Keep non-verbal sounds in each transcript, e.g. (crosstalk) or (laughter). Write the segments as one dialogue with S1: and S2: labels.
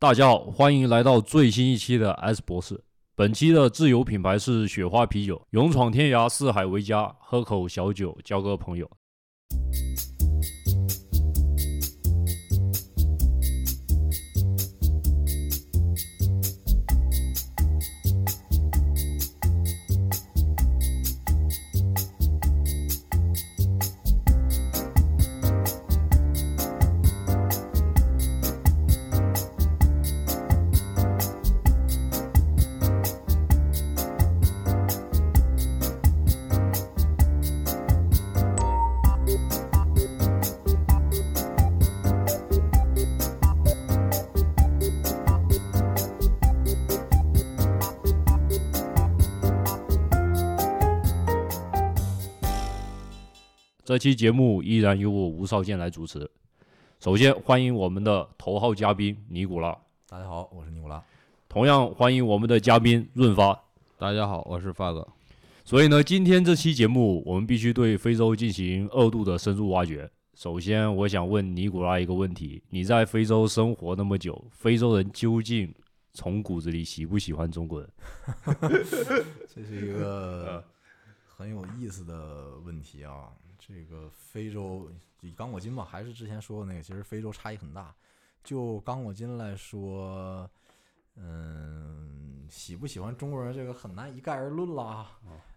S1: 大家好，欢迎来到最新一期的 S 博士。本期的自由品牌是雪花啤酒，勇闯天涯，四海为家，喝口小酒，交个朋友。这期节目依然由我吴少健来主持。首先欢迎我们的头号嘉宾尼古拉，
S2: 大家好，我是尼古拉。
S1: 同样欢迎我们的嘉宾润发。
S3: 大家好，我是发哥。
S1: 所以呢，今天这期节目我们必须对非洲进行二度的深入挖掘。首先，我想问尼古拉一个问题：你在非洲生活那么久，非洲人究竟从骨子里喜不喜欢中国人？(laughs)
S2: 这是一个很有意思的问题啊。这个非洲以刚果金吧，还是之前说的那个，其实非洲差异很大。就刚果金来说，嗯，喜不喜欢中国人这个很难一概而论啦。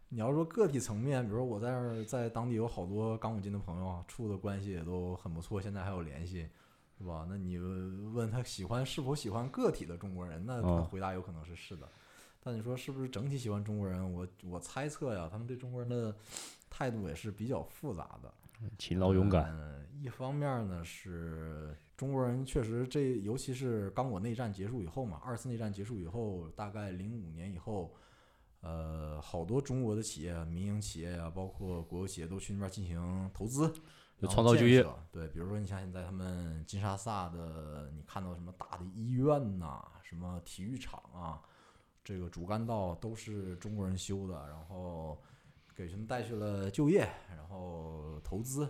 S2: 你要说个体层面，比如说我在那儿在当地有好多刚果金的朋友啊，处的关系也都很不错，现在还有联系，是吧？那你问他喜欢是否喜欢个体的中国人，那他回答有可能是是的。但你说是不是整体喜欢中国人？我我猜测呀，他们对中国人的。态度也是比较复杂的，
S1: 勤劳勇敢。
S2: 嗯，一方面呢是中国人确实这，尤其是刚果内战结束以后嘛，二次内战结束以后，大概零五年以后，呃，好多中国的企业、民营企业呀，包括国有企业都去那边进行投资，
S1: 创造就业。
S2: 对，比如说你像现在他们金沙萨的，你看到什么大的医院呐，什么体育场啊，这个主干道都是中国人修的，然后。给他们带去了就业，然后投资，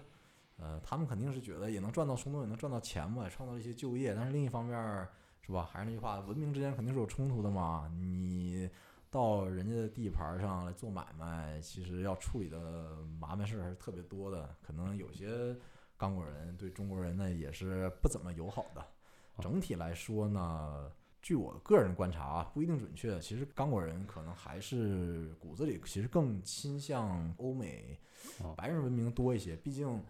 S2: 呃，他们肯定是觉得也能赚到从中也能赚到钱嘛，也创造了一些就业。但是另一方面，是吧？还是那句话，文明之间肯定是有冲突的嘛。你到人家的地盘上来做买卖，其实要处理的麻烦事儿还是特别多的。可能有些刚果人对中国人呢也是不怎么友好的。整体来说呢。据我个人观察啊，不一定准确。其实刚果人可能还是骨子里其实更倾向欧美白人文明多一些，毕竟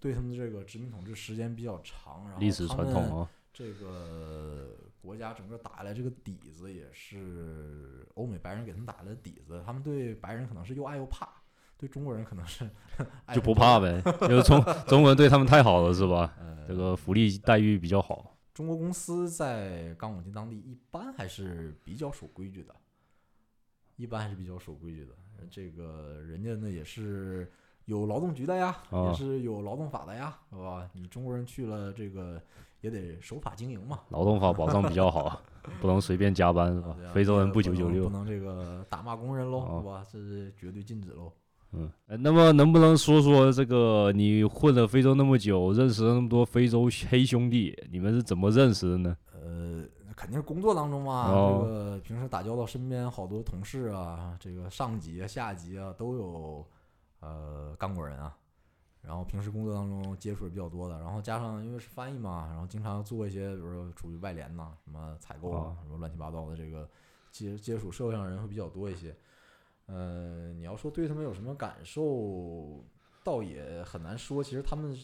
S2: 对他们的这个殖民统治时间比较长，然后
S1: 历史传统啊，
S2: 这个国家整个打下来这个底子也是欧美白人给他们打的底子。他们对白人可能是又爱又怕，对中国人可能是 (laughs)
S1: 就不怕呗，因为中中国人对他们太好了，是吧？这个福利待遇比较好。
S2: 中国公司在刚果金当地一般还是比较守规矩的，一般还是比较守规矩的。这个人家呢也是有劳动局的呀，也是有劳动法的呀，是吧？你中国人去了，这个也得守法经营嘛。
S1: 劳动法保障比较好，(laughs) 不能随便加班，是吧？非洲人不九九六，
S2: 不能这个打骂工人喽，是吧？这是绝对禁止喽。
S1: 嗯，那么能不能说说这个？你混了非洲那么久，认识了那么多非洲黑兄弟，你们是怎么认识的呢？
S2: 呃，肯定是工作当中嘛。这个平时打交道，身边好多同事啊，这个上级啊、下级啊都有，呃，刚果人啊。然后平时工作当中接触也比较多的，然后加上因为是翻译嘛，然后经常做一些，比如说处于外联呐，什么采购啊，什么乱七八糟的，这个接接触社会上人会比较多一些。呃，你要说对他们有什么感受，倒也很难说。其实他们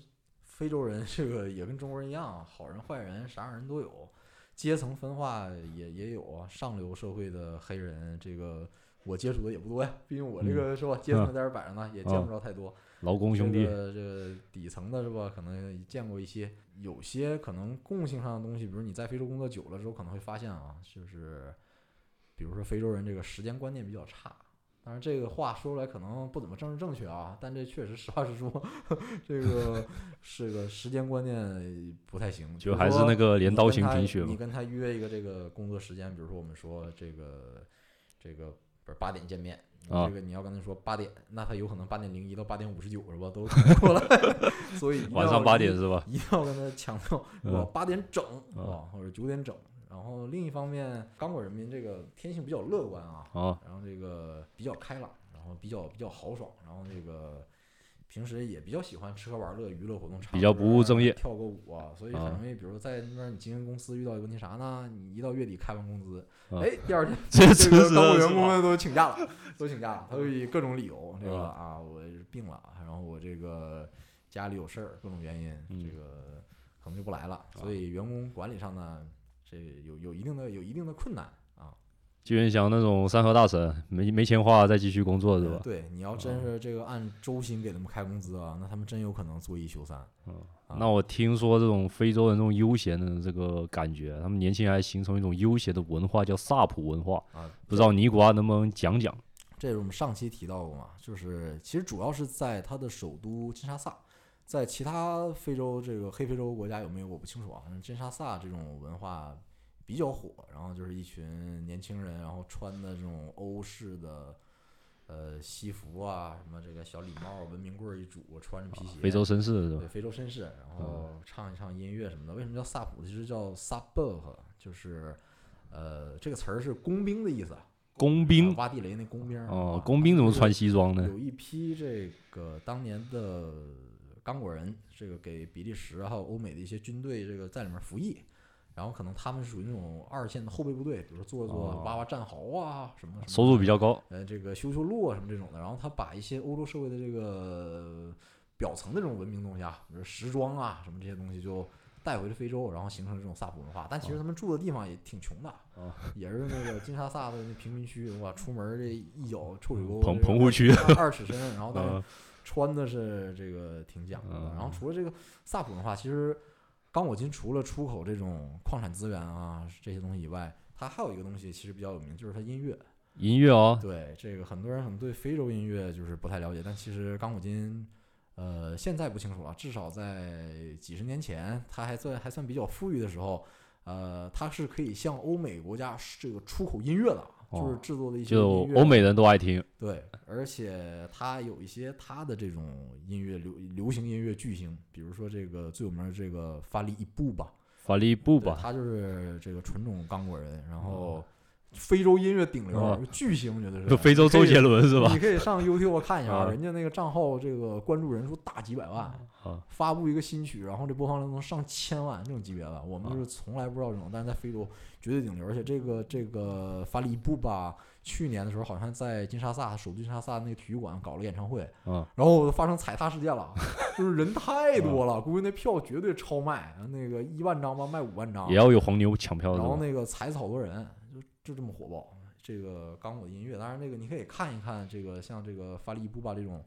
S2: 非洲人 (laughs) 这个也跟中国人一样，好人坏人啥样人都有，阶层分化也也有啊。上流社会的黑人，这个我接触的也不多呀，毕竟我这个是吧，阶层在这摆着呢，也见不着太多。
S1: 劳工兄弟，
S2: 这个底层的是吧？可能见过一些，有些可能共性上的东西，比如你在非洲工作久了之后，可能会发现啊，就是比如说非洲人这个时间观念比较差。当然，这个话说出来可能不怎么政治正确啊，但这确实实话实说，这个 (laughs) 是个时间观念不太行。
S1: 就还是那个镰刀型贫血
S2: 你跟他约一个这个工作时间，比如说我们说这个这个不是八点见面，这个你要跟他说八点，那他有可能八点零一到八点五十九是吧，都过来。(laughs) 所以
S1: 晚上八点是吧？
S2: 一定要跟他强调，是吧？八点整啊，或者九点整。然后另一方面，刚果人民这个天性比较乐观啊，
S1: 啊，
S2: 然后这个比较开朗，然后比较比较豪爽，然后这个平时也比较喜欢吃喝玩乐、娱乐活动，
S1: 比较不务正业
S2: 跳个舞啊，所以很
S1: 啊
S2: 容易，比如说在那边你经营公司遇到一个问题啥呢？你一到月底开完工资，
S1: 啊
S2: 哎，第二天 (laughs)
S1: 这
S2: 个刚果
S1: 了是吧？
S2: 员工们都请假了，都请假了，他会以各种理由，这个
S1: 嗯
S2: 啊，我病了，然后我这个家里有事儿，各种原因，
S1: 嗯
S2: 这个可能就不来了。所以员工管理上呢，这有有一定的有一定的困难啊，
S1: 就有点像那种山河大神，没没钱花再继续工作是吧？
S2: 呃对，你要真是这个按周薪给他们开工资啊，那他们真有可能做一休三。嗯
S1: 那我听说这种非洲人这种悠闲的这个感觉，他们年轻人还形成一种悠闲的文化，叫萨普文化。
S2: 啊，
S1: 不知道尼古拉能不能讲讲？
S2: 这是我们上期提到过嘛，就是其实主要是在他的首都金沙萨，在其他非洲这个黑非洲国家有没有我不清楚啊，反正金沙萨这种文化比较火，然后就是一群年轻人，然后穿的这种欧式的呃西服啊，什么这个小礼帽、文明棍儿一拄，穿着皮鞋，
S1: 非洲绅士是吧
S2: 对？非洲绅士，然后唱一唱音乐什么的。为什么叫萨普？其实叫萨伯赫，就是呃这个词儿是工兵的意思。
S1: 工兵
S2: 啊挖地雷那工兵
S1: 哦工兵怎么穿西装呢？
S2: 有一批这个当年的刚果人，这个给比利时还有欧美的一些军队这个在里面服役，然后可能他们是属于那种二线的后备部队，比如说做做
S1: 哦
S2: 挖挖战壕啊什么什么，
S1: 收入比较高。
S2: 呃这个修修路啊什么这种的，然后他把一些欧洲社会的这个表层的这种文明东西啊，比如时装啊什么这些东西就。带回了非洲，然后形成了这种萨普文化。但其实他们住的地方也挺穷的，
S1: 哦
S2: 也是那个金沙萨的那贫民区，哇，出门这一脚臭水沟，
S1: 棚棚户区
S2: 二二尺深，然后但是
S1: 嗯
S2: 穿的是这个挺讲究的。
S1: 嗯
S2: 然后除了这个萨普文化，其实刚果金除了出口这种矿产资源啊这些东西以外，它还有一个东西其实比较有名，就是它音乐。
S1: 音乐哦，
S2: 对这个很多人可能对非洲音乐就是不太了解，但其实刚果金。呃，现在不清楚了，至少在几十年前，它还算还算比较富裕的时候，呃，它是可以向欧美国家这个出口音乐的，就是
S1: 哦
S2: 制作的一些
S1: 就
S2: 音乐
S1: 欧美人都爱听。
S2: 对，而且他有一些他的这种音乐流流行音乐巨星，比如说这个最有名的这个法里伊布吧，
S1: 法利布吧，
S2: 他就是这个纯种刚果人，然后非洲音乐顶流、
S1: 哦
S2: 巨星，绝对。
S1: 就是非洲周杰伦是吧
S2: 你？可以上 YouTube 看一下，(laughs)
S1: 啊
S2: 人家那个账号这个关注人数大几百万，
S1: 啊，
S2: 发布一个新曲，然后这播放量能上千万这种级别的，我们
S1: 啊
S2: 就是从来不知道这种，但是在非洲绝对顶流，而且这个这个法里伊布吧，去年的时候好像在金沙萨首都金沙萨那个体育馆搞了演唱会，
S1: 嗯
S2: 然后发生踩踏事件了，就是人太多了，估计那票绝对超卖，那个一万张吧卖五万张
S1: 也，要有黄牛抢票是
S2: 然后？那个踩死好多人，就就这么火爆。这个刚果的音乐，当然那个你可以看一看，这个像这个法里伊布吧这种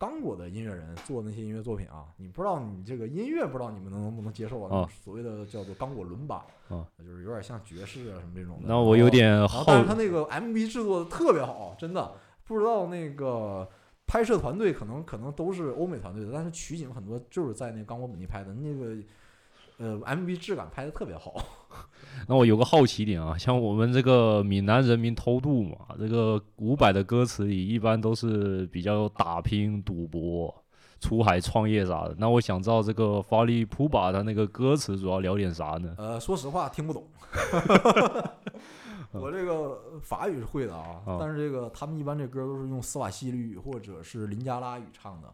S2: 刚果的音乐人做的那些音乐作品啊，你不知道你这个音乐不知道你们能不能接受啊？
S1: 啊
S2: 所谓的叫做刚果伦巴，
S1: 啊
S2: 就是有点像爵士啊什么这种的。
S1: 那我有点好
S2: 但是他那个 MV 制作的特别好，真的不知道那个拍摄团队可能可能都是欧美团队的，但是取景很多就是在那刚果本地拍的，那个呃 MV 质感拍的特别好。(laughs)
S1: 那我有个好奇点啊，像我们这个闽南人民偷渡嘛，这个伍佰的歌词里一般都是比较打拼、赌博、出海创业啥的。那我想知道这个法利普巴他那个歌词主要聊点啥呢？
S2: 呃，说实话听不懂。(laughs) 我这个法语是会的啊，
S1: 啊
S2: 但是这个他们一般这歌都是用斯瓦希里语或者是林加拉语唱的，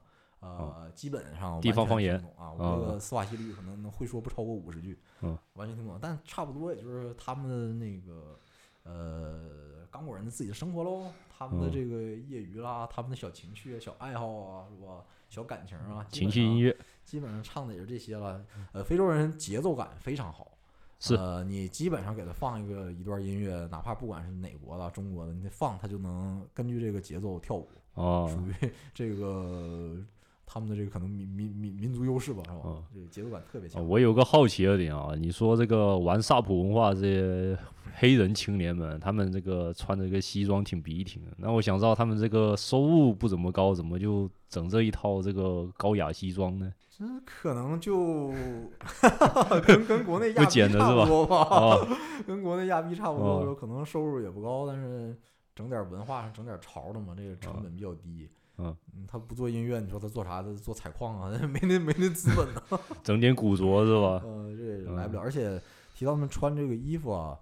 S2: 呃，基本上
S1: 地方方言
S2: 啊。我这个斯瓦希里语可能能会说不超过五十句，
S1: 嗯，
S2: 完全听不懂，但差不多也就是他们的那个呃刚果人的自己的生活喽，他们的
S1: 嗯
S2: 这个业余啦，他们的小情趣、小爱好啊，是吧？小感情啊，
S1: 情绪音乐
S2: 基本上唱的也是这些了。呃，非洲人节奏感非常好，
S1: 是
S2: 呃，你基本上给他放一个一段音乐，哪怕不管是哪国的、中国的，你得放他就能根据这个节奏跳舞，
S1: 哦
S2: 属于这个他们的这个可能民民民民族优势吧，是吧？
S1: 嗯
S2: 这个节奏感特别
S1: 啊
S2: 强。
S1: 我有个好奇的点啊，你说这个玩萨普文化这些黑人青年们，他们这个穿这个西装挺笔挺的，那我想知道他们这个收入不怎么高，怎么就整这一套这个高雅西装呢？
S2: 这可能就 (laughs) 跟跟国内亚
S1: 不
S2: 币差不多吧，
S1: 哦 (laughs)
S2: 跟国内亚币差不多，
S1: 哦
S2: 可能收入也不高，但是整点文化上整点潮的嘛，这个成本比较低。
S1: 嗯，
S2: 他不做音乐，你说他做啥？他做采矿啊，(laughs) 没那没那资本呢。(laughs)
S1: 整点古着是吧？
S2: 呃，这也来不了，而且提到他们穿这个衣服啊，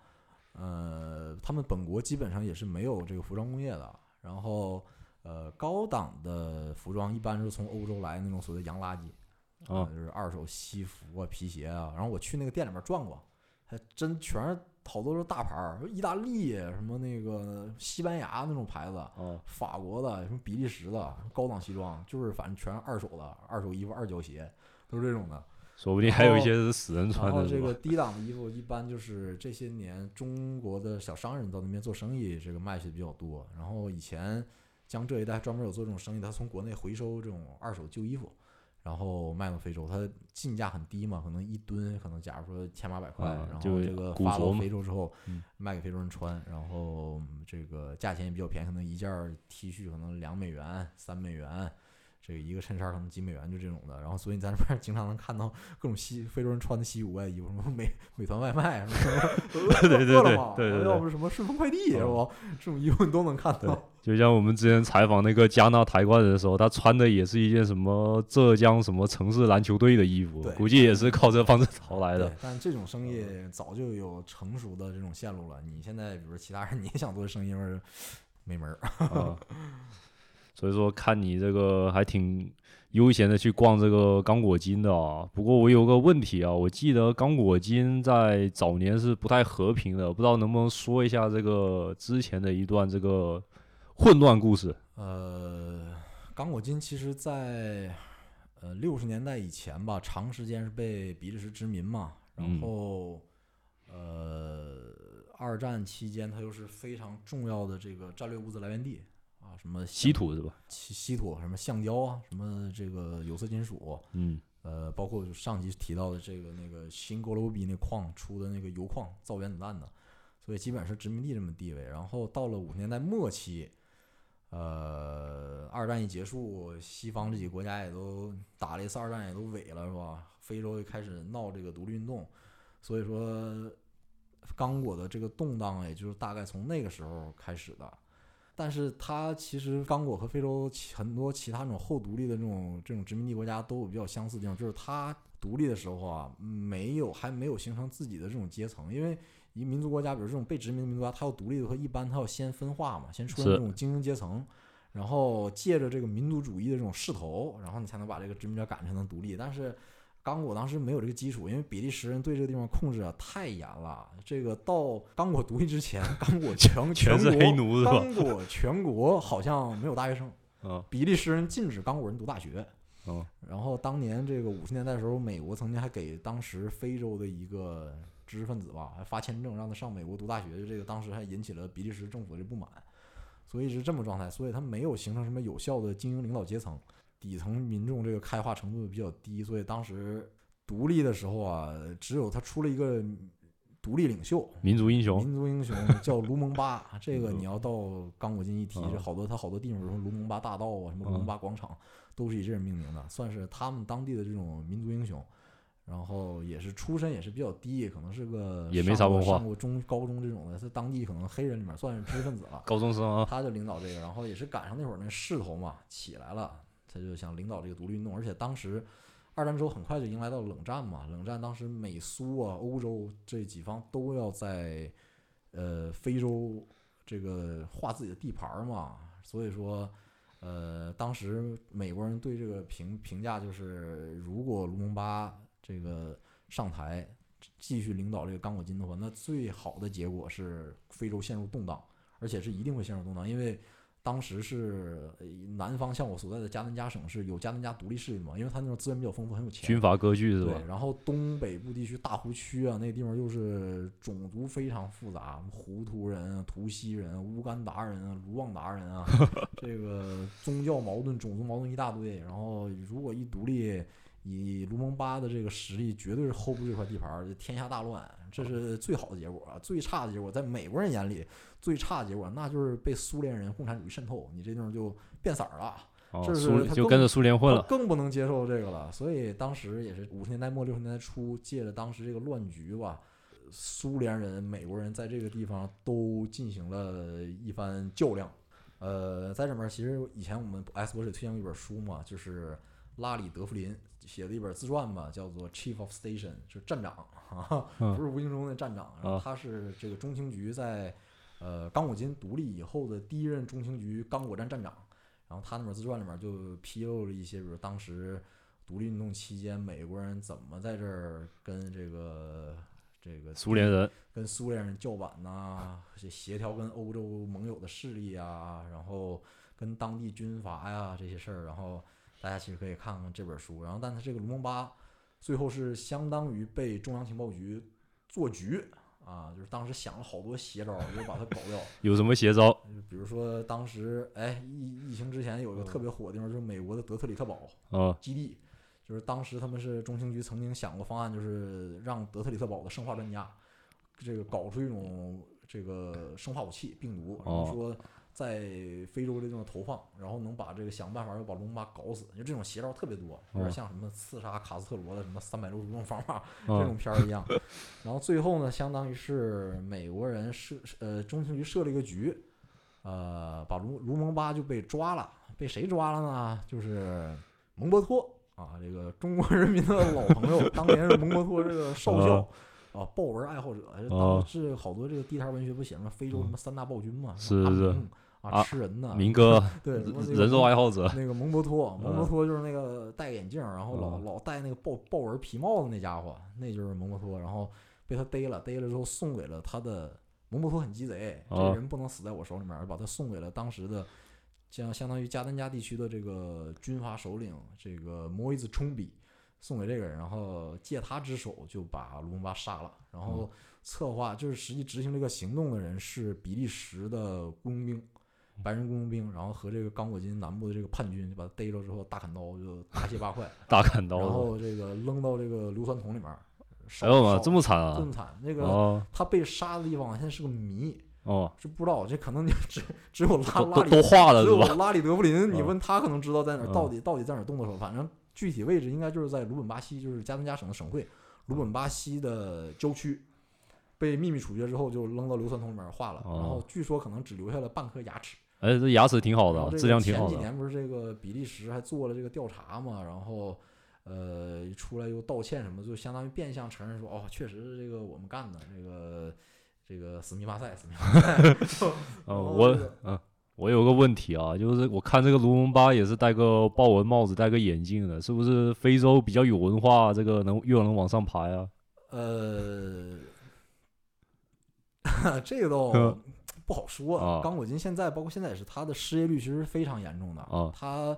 S2: 呃，他们本国基本上也是没有这个服装工业的。然后，呃，高档的服装一般是从欧洲来那种所谓的洋垃圾，
S1: 啊
S2: 就是二手西服啊、皮鞋啊。然后我去那个店里面转过，还真全是好多都是大牌儿，意大利什么那个西班牙那种牌子，
S1: 哦，
S2: 法国的什么比利时的高档西装，就是反正全是二手的，二手衣服、二脚鞋都是这种的。
S1: 说不定还有一些是死人穿的，然
S2: 后这个低档的衣服，一般就是这些年中国的小商人到那边做生意，这个卖去的比较多。然后以前江浙一带专门有做这种生意，他从国内回收这种二手旧衣服，然后卖到非洲，它进价很低嘛，可能一吨可能假如说千八百块，然后这个发到非洲之后
S1: 嗯
S2: 卖给非洲人穿，然后这个价钱也比较便宜，可能一件 T 恤可能两美元、三美元。这个一个衬衫可能几美元就这种的，然后所以你在那边经常能看到各种西非洲人穿的稀奇古怪的衣服，什么美美团外卖，什么 (laughs)
S1: 对对对对对对
S2: 要不什么顺丰快递是
S1: 嗯
S2: 吧？这种衣服你都能看到。
S1: 就像我们之前采访那个加纳抬棺人的时候，他穿的也是一件什么浙江什么城市篮球队的衣服，估计也是靠这方式淘来的。，
S2: 但这种生意早就有成熟的这种线路了。你现在比如其他人，你也想做生意，是没门儿。
S1: 啊，(laughs) 所以说看你这个还挺悠闲的去逛这个刚果金的啊。不过我有个问题啊，我记得刚果金在早年是不太和平的，不知道能不能说一下这个之前的一段这个混乱故事？
S2: 呃，刚果金其实在呃六十年代以前吧，长时间是被比利时殖民嘛，然后、呃二战期间它又是非常重要的这个战略物资来源地啊，什么
S1: 稀土是吧？
S2: 稀稀土，什么橡胶啊，什么这个有色金属，
S1: 嗯
S2: 呃，包括上集提到的这个那个新哥罗比那矿出的那个铀矿造原子弹的，所以基本上是殖民地这么地位。然后到了五十年代末期，呃，二战一结束，西方这几个国家也都打了一次二战，也都萎了，是吧？非洲也开始闹这个独立运动，所以说刚果的这个动荡，也就是大概从那个时候开始的。但是它其实刚果和非洲很多其他那种后独立的这种这种殖民地国家都有比较相似的地方，就是它独立的时候啊，没有还没有形成自己的这种阶层，因为一民族国家，比如这种被殖民的民族国家，它要独立的话，一般它要先分化嘛，先出现这种精英阶层，然后借着这个民族主义的这种势头，然后你才能把这个殖民者赶才能独立。但是刚果当时没有这个基础，因为比利时人对这个地方控制啊太严了。这个到刚果独立之前，刚果全
S1: 全是
S2: 国
S1: 黑奴是吧
S2: 刚果全国好像没有大学生，
S1: 啊
S2: 比利时人禁止刚果人读大学。
S1: 哦
S2: 然后当年这个五十年代的时候，美国曾经还给当时非洲的一个知识分子吧，还发签证让他上美国读大学，这个当时还引起了比利时政府的不满，所以是这么状态，所以他没有形成什么有效的精英领导阶层，底层民众这个开化程度比较低，所以当时独立的时候啊，只有他出了一个独立领袖，
S1: 民族英雄
S2: 民族英雄 (laughs) 叫卢蒙巴，这个
S1: 嗯
S2: 你要到刚果金一提，
S1: 啊
S2: 这好多他好多地方，比如说卢蒙巴大道啊，什么卢蒙巴广场，都是以这人命名的，算是他们当地的这种民族英雄。然后也是出身也是比较低，可能是个
S1: 也没啥文化
S2: 上过中高中这种的，在当地可能黑人里面算是知识分子了。
S1: 高中生啊，
S2: 他就领导这个，然后也是赶上那会儿那势头嘛起来了，他就想领导这个独立运动，而且当时二战之后很快就迎来到冷战嘛，冷战当时美苏啊、欧洲这几方都要在呃非洲这个划自己的地盘嘛，所以说呃当时美国人对这个评评价就是，如果卢蒙巴这个上台继续领导这个刚果金的话，那最好的结果是非洲陷入动荡。而且是一定会陷入动荡，因为当时是呃南方，像我所在的加南加省是有加南加独立势力的嘛，因为他那种资源比较丰富，很有钱。
S1: 军阀割据是吧
S2: 对，？然后东北部地区大湖区啊，那地方又是种族非常复杂，胡图人、啊、图西人、乌干达人啊、卢旺达人啊，(laughs) 这个宗教矛盾、种族矛盾一大堆。然后如果一独立，以卢蒙巴的这个实力，绝对是 hold 不住这块地盘儿，天下大乱，这是最好的结果啊。最差的结果，在美国人眼里，最差的结果那就是被苏联人共产主义渗透，你这地方就变色儿了。
S1: 哦，
S2: 这是
S1: 苏
S2: 他更
S1: 就跟着苏联混了。
S2: 更不能接受这个了。所以当时也是五十年代末六十年代初，借着当时这个乱局吧，苏联人、美国人在这个地方都进行了一番较量。呃，在这边其实以前我们 S 博士推荐过一本书嘛，就是拉里·德弗林写的一本自传吧，叫做《Chief of Station》，就是站长 (laughs) 不是吴京中的站长。然后
S1: 啊
S2: 他是这个中情局在呃刚果金独立以后的第一任中情局刚果站站长。然后他那本自传里面就披露了一些，比如当时独立运动期间美国人怎么在这儿跟这个这个
S1: 苏联人
S2: 跟苏联人叫板呐、协协调跟欧洲盟友的势力啊，然后跟当地军阀呀这些事儿，然后大家其实可以看看这本书。然后，但他这个卢蒙巴最后是相当于被中央情报局做局啊，就是当时想了好多邪招儿，就把他搞掉。(laughs)
S1: 有什么邪招？
S2: 比如说当时哎疫疫情之前有一个特别火的地方，就是美国的德特里特堡，
S1: 啊
S2: 基地，就是当时他们是中情局曾经想过方案，就是让德特里特堡的生化专家，这个搞出一种这个生化武器病毒，然后
S1: 哦
S2: 说在非洲这地方投放，然后能把这个想办法要把龙巴搞死，就这种邪招特别多，有点
S1: 哦。
S2: 像什么刺杀卡斯特罗的什么三百六十种方法这
S1: 啊
S2: 种片儿一样。然后最后呢，相当于是美国人设呃中情局设了一个局，呃，把卢卢蒙巴就被抓了，被谁抓了呢？就是蒙博托啊，这个中国人民的老朋友，当年是蒙博托这个少校啊，豹纹爱好者，这
S1: 哦
S2: 当是好多这个地摊文学不写什么非洲什么三大暴君嘛，
S1: 是是
S2: 什么阿明
S1: 啊
S2: 啊，吃人呐，(laughs)
S1: 民哥
S2: 对
S1: 人肉爱好者
S2: 那个蒙博托，蒙博
S1: 嗯
S2: 托就是那个戴眼镜儿，然后老
S1: 嗯
S2: 老戴那个豹豹纹皮帽子那家伙，那就是蒙博托。然后被他逮了，逮了之后送给了他的蒙博托很鸡贼，这人不能死在我手里面儿，把他送给了当时的相相当于加丹加地区的这个军阀首领这个摩伊兹冲比，送给这个人，然后借他之手就把卢蒙巴杀了，然后策划就是实际执行这个行动的人是比利时的雇佣兵。白人雇佣兵，然后和这个刚果金南部的这个叛军就把他逮着之后，大砍刀就大卸八块，(laughs)
S1: 大砍刀
S2: 然，后这个扔到这个硫酸桶里面
S1: 哎呦妈，这么惨啊！
S2: 这么惨！那个
S1: 哦
S2: 他被杀的地方现在是个谜，
S1: 哦，
S2: 是不知道，这可能就只只有拉拉里
S1: 都都化了
S2: 只有？拉里德布林，你
S1: 嗯
S2: 问他可能知道在哪儿，
S1: 嗯
S2: 到底到底在哪儿动的手，反正具体位置应该就是在鲁本巴西，就是加登加省的省会鲁本巴西的郊区。被秘密处决之后，就扔到硫酸桶里面化了，然后
S1: 哦
S2: 据说可能只留下了半颗牙齿。
S1: 哎，这牙齿挺好的，质量挺好的。
S2: 前几年不是这个比利时还做了这个调查嘛，然后呃出来又道歉什么，就相当于变相承认说，哦，确实是这个我们干的，这个这个史密巴塞，史密巴塞。(laughs)
S1: 嗯，我
S2: 这个
S1: 嗯，我有个问题啊，就是我看这个卢蒙巴也是戴个豹纹帽子，戴个眼镜的，是不是非洲比较有文化，这个能越能往上爬呀？
S2: 呃，(laughs) 这个倒
S1: 嗯
S2: 不好说。
S1: 啊
S2: 刚果金现在，包括现在也是，它的失业率其实是非常严重的。
S1: 啊
S2: 它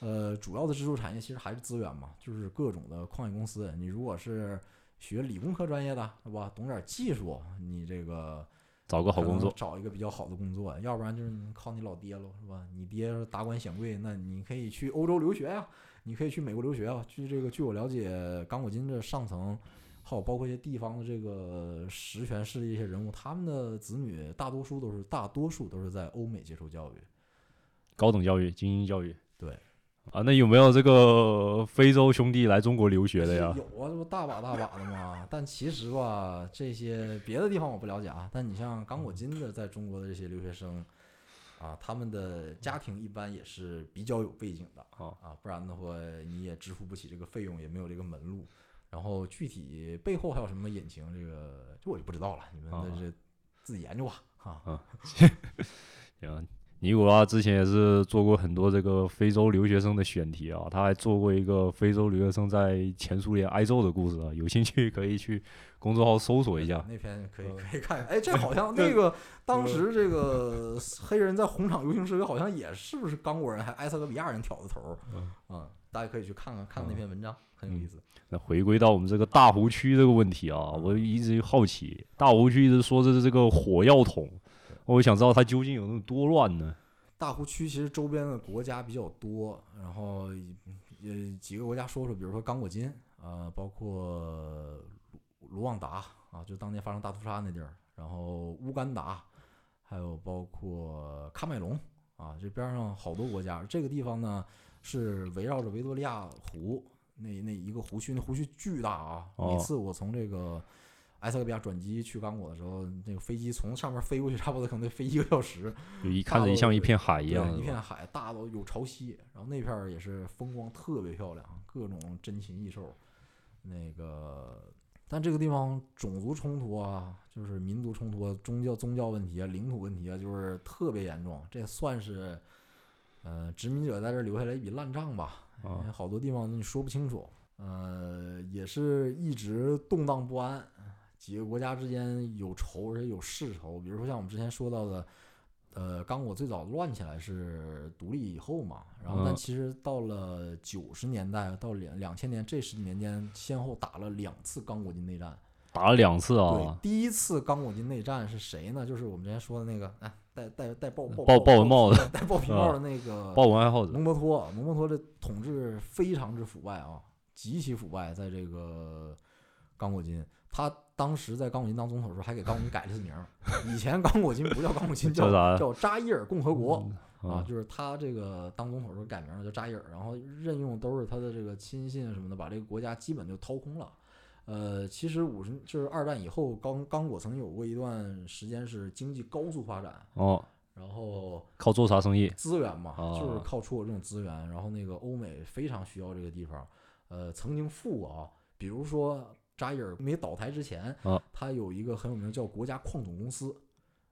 S2: 呃主要的支柱产业其实还是资源嘛，就是各种的矿业公司。你如果是学理工科专业的，是吧？懂点技术，你这个
S1: 找个好工作，
S2: 找一个比较好的工作，要不然就是你靠你老爹喽，是吧？你爹达官显贵，那你可以去欧洲留学呀，你可以去美国留学啊。据这个，据我了解，刚果金这上层，还有包括一些地方的这个实权势力一些人物，他们的子女大多数都是大多数都是在欧美接受教育。
S1: 高等教育、精英教育。
S2: 对
S1: 啊，那有没有这个非洲兄弟来中国留学的呀？
S2: 有啊，这不大把大把的嘛。但其实吧，这些别的地方我不了解啊。但你像刚果金的在中国的这些留学生，啊，他们的家庭一般也是比较有背景的
S1: 啊
S2: 啊，不然的话你也支付不起这个费用，也没有这个门路。然后具体背后还有什么隐情，这个这我就不知道了，你们
S1: 哦
S2: 的这自己研究吧。哈，(laughs)
S1: 行，尼古拉之前也是做过很多这个非洲留学生的选题啊，他还做过一个非洲留学生在前苏联挨揍的故事啊，有兴趣可以去公众号搜索一下。
S2: 那篇可以
S1: 嗯
S2: 可以看看。哎，这好像 (laughs) 那个当时这个黑人在红场游行示威，好像也是不是刚果人还埃塞俄比亚人挑的头儿
S1: 嗯
S2: 啊？大家可以去看看看看那篇文章，很有意思。
S1: 那回归到我们这个大湖区这个问题啊，我一直好奇，大湖区一直说这是这个火药桶，我想知道它究竟有那么多乱呢？
S2: 大湖区其实周边的国家比较多，然后也几个国家说说，比如说刚果金啊、包括卢卢旺达啊，就当年发生大屠杀那地儿，然后乌干达，还有包括喀麦隆啊，这边上好多国家。这个地方呢是围绕着维多利亚湖那那一个湖区，那湖区巨大啊！
S1: 哦
S2: 每次我从这个埃塞俄比亚转机去刚果的时候，那个飞机从上面飞过去，差不多可能得飞一个小时，(laughs)
S1: 就一看着像一片海一
S2: 对
S1: 样，
S2: 一片海，大到有潮汐，然后那片儿也是风光特别漂亮，各种珍禽异兽。那个，但这个地方种族冲突啊，就是民族冲突啊、宗教宗教问题啊、领土问题啊，就是特别严重。这算是，呃，殖民者在这儿留下来一笔烂账吧。因为
S1: 啊，
S2: 好多地方你说不清楚，呃，也是一直动荡不安，几个国家之间有仇，而且有世仇。比如说像我们之前说到的，呃，刚果最早乱起来是独立以后嘛，然后但
S1: 嗯
S2: 其实到了九十年代到两两千年这十几年间，先后打了两次刚果金内战。
S1: 打了两次啊
S2: 对
S1: 啊，，
S2: 第一次刚果金内战是谁呢？就是我们之前说的那个，哎，戴戴戴豹豹
S1: 豹豹纹帽
S2: 子，戴豹皮帽的那个
S1: 豹纹爱好者
S2: 蒙博托，蒙博托的统治非常之腐败啊，极其腐败。在这个刚果金，他当时在刚果金当总统的时候，还给刚果金改了次名儿。以前刚果金不叫刚果金，(laughs) 叫
S1: 叫
S2: 叫扎伊尔共和国啊
S1: 啊，，
S2: 就是他这个当总统的时候改名了，叫扎伊尔，然后任用都是他的这个亲信什么的，把这个国家基本就掏空了。呃，其实五十就是二战以后，刚刚果曾经有过一段时间是经济高速发展，
S1: 哦，
S2: 然后
S1: 靠做啥生意？
S2: 资源嘛，就是
S1: 啊
S2: 靠出口这种资源。然后那个欧美非常需要这个地方，呃，曾经富过啊，比如说扎伊尔没倒台之前，
S1: 啊
S2: 他有一个很有名叫国家矿总公司，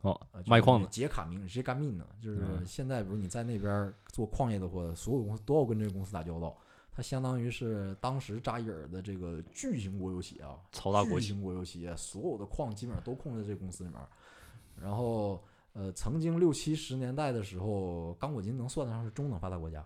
S1: 哦卖矿的
S2: 杰卡明杰卡明的，就是
S1: 嗯
S2: 现在比如你在那边做矿业的话，所有公司都要跟这个公司打交道。它相当于是当时扎伊尔的这个巨型国有企业啊，巨
S1: 超大国企
S2: 型国有企业，所有的矿基本上都控制在这个公司里面。然后呃，曾经六七十年代的时候，刚果金能算得上是中等发达国家，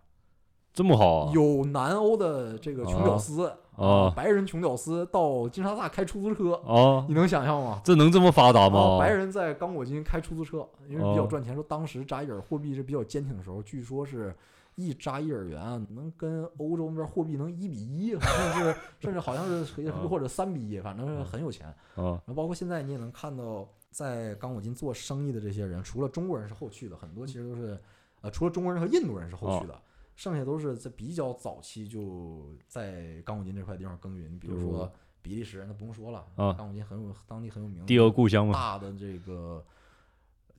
S1: 这么好啊？
S2: 有南欧的这个穷屌丝
S1: 啊
S2: 白人穷屌丝到金沙萨开出租车，
S1: 啊，
S2: 你能想象吗？
S1: 这能这么发达
S2: 啊，
S1: 吗？
S2: 白人在刚果金开出租车，因为比较
S1: 哦
S2: 赚钱。说当时扎伊尔货币是比较坚挺的时候，据说是一扎一耳元啊能跟欧洲那边货币能一比一，(laughs) 甚至甚至好像是
S1: 啊。
S2: 或者三比一，反正是很有钱。
S1: 啊。
S2: 然后包括现在你也能看到，在刚果金做生意的这些人，除了中国人是后去的，很多其实都是呃，除了中国人和印度人是后去的。
S1: 哦
S2: 剩下都是在比较早期就在刚果金这块地方耕耘，比如说比利时，那不用说了，
S1: 啊。
S2: 刚果金很有当地很有名的
S1: 第二故乡嘛，
S2: 大的这个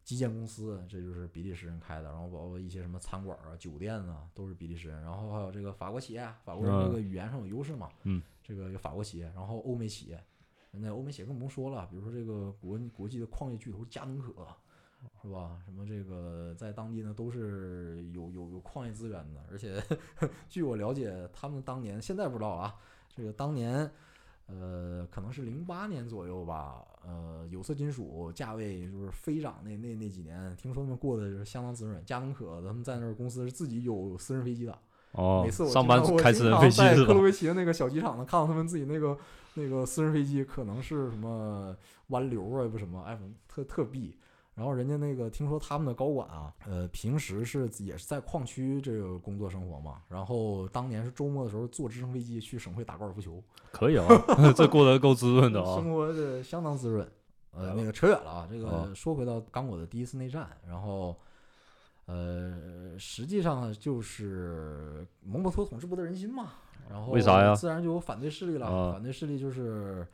S2: 基建公司，这就是比利时人开的，然后包括一些什么餐馆啊、酒店啊，都是比利时人。然后还有这个法国企业，法国人这
S1: 嗯
S2: 个语言上有优势嘛，
S1: 嗯，
S2: 这个有法国企业，然后欧美企业，那欧美企业更不用说了，比如说这个国国际的矿业巨头佳能可，是吧？什么这个在当地呢都是有有有矿业资源的，而且 (laughs) 据我了解，他们当年现在不知道啊，这个当年。呃，可能是零八年左右吧。呃，有色金属价位就是飞涨那那那几年，听说他们过得是相当滋润。佳能可他们在那儿公司是自己有私人飞机的，
S1: 哦
S2: 每次，我
S1: 上班开私人飞机
S2: 常在？克罗维奇的那个小机场呢，看到他们自己那个那个私人飞机，可能是什么湾流啊，不什么，哎，特特逼。然后人家那个听说他们的高管啊，呃，平时是也是在矿区这个工作生活嘛，然后当年是周末的时候坐直升飞机去省会打高尔夫球，
S1: 可以啊，(laughs) 这过得够滋润的啊。
S2: 生活的相当滋润。呃，那个扯远了啊，这个
S1: 哦
S2: 说回到刚果的第一次内战，然后，呃，实际上就是蒙博托统治不得人心嘛，然后
S1: 为啥呀
S2: 自然就有反对势力了，
S1: 啊
S2: 反对势力就是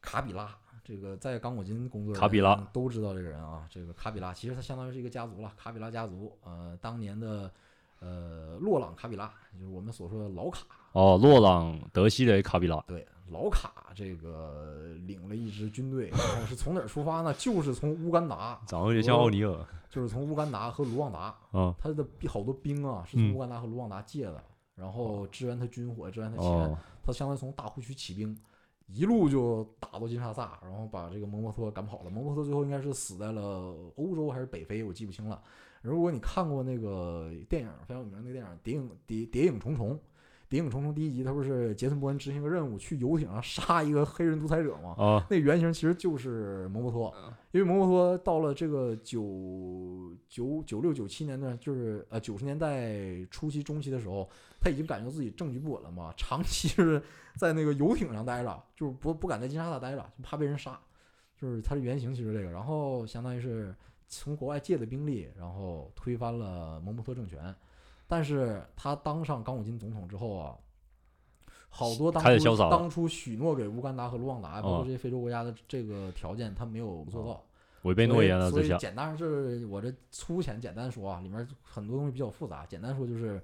S2: 卡比拉。这个在刚果金工作的
S1: 卡比拉
S2: 人都知道这个人啊，这个卡比拉其实他相当于是一个家族了，卡比拉家族，呃，当年的呃洛朗卡比拉，就是我们所说的老卡，
S1: 哦，洛朗德西雷卡比拉，
S2: 对，老卡这个领了一支军队，然后是从哪儿出发呢？就是从乌干达，
S1: 长得有点像奥尼尔
S2: 就是从乌干达和卢旺达，(laughs)
S1: 啊。
S2: 他的好多兵啊是从
S1: 嗯
S2: 乌干达和卢旺达借的，然后支援他军火，支援他钱，
S1: 哦，
S2: 他相当于从大湖区起兵，一路就打到金沙萨，然后把这个蒙博托赶跑了。蒙博托最后应该是死在了欧洲还是北非，我记不清了。如果你看过那个电影非常有名的那个电影《谍影谍谍影重重》，《谍影重重》第一集，他不是杰森·伯恩执行个任务去游艇上杀一个黑人独裁者吗？
S1: 啊，
S2: 那原型其实就是蒙博托，因为蒙博托到了这个九九九六九七年的，就是呃九十年代初期中期的时候，他已经感觉自己政局不稳了嘛，长期是在那个游艇上待着，就是不不敢在金沙萨待着，就怕被人杀，就是他的原型其实这个，然后相当于是从国外借的兵力，然后推翻了蒙博托政权，但是他当上刚果金总统之后啊。好多当初当初许诺给乌干达和卢旺达，包括
S1: 哦
S2: 这些非洲国家的这个条件，他没有做到。
S1: 违背诺言
S2: 所以简单是我这粗浅简单说啊，里面很多东西比较复杂。简单说就是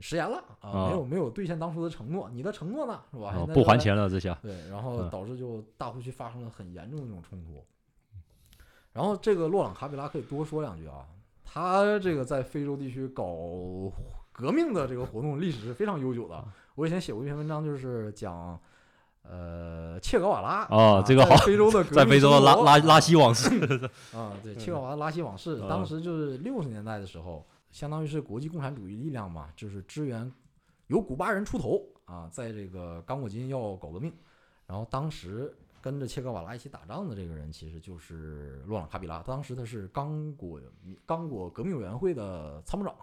S2: 食言了啊，
S1: 啊
S2: 没有没有兑现当初的承诺，你的承诺呢是吧？
S1: 不还钱了，这下
S2: 对，然后
S1: 嗯
S2: 导致就大湖区发生了很严重的这种冲突。然后这个洛朗卡比拉可以多说两句啊，他这个在非洲地区搞革命的这个活动历史是非常悠久的。我以前写过一篇文章，就是讲。呃，切格瓦拉啊
S1: 哦这个好
S2: 非洲的
S1: 在非洲的 (laughs) 拉拉拉西往事，
S2: 啊，对，切格瓦拉拉西往事，
S1: 嗯
S2: 当时就是六十年代的时候，相当于是国际共产主义力量嘛，就是支援由古巴人出头啊，在这个刚果金要搞革命，然后当时跟着切格瓦拉一起打仗的这个人，其实就是洛朗卡比拉，当时他是刚果刚果革命委员会的参谋长。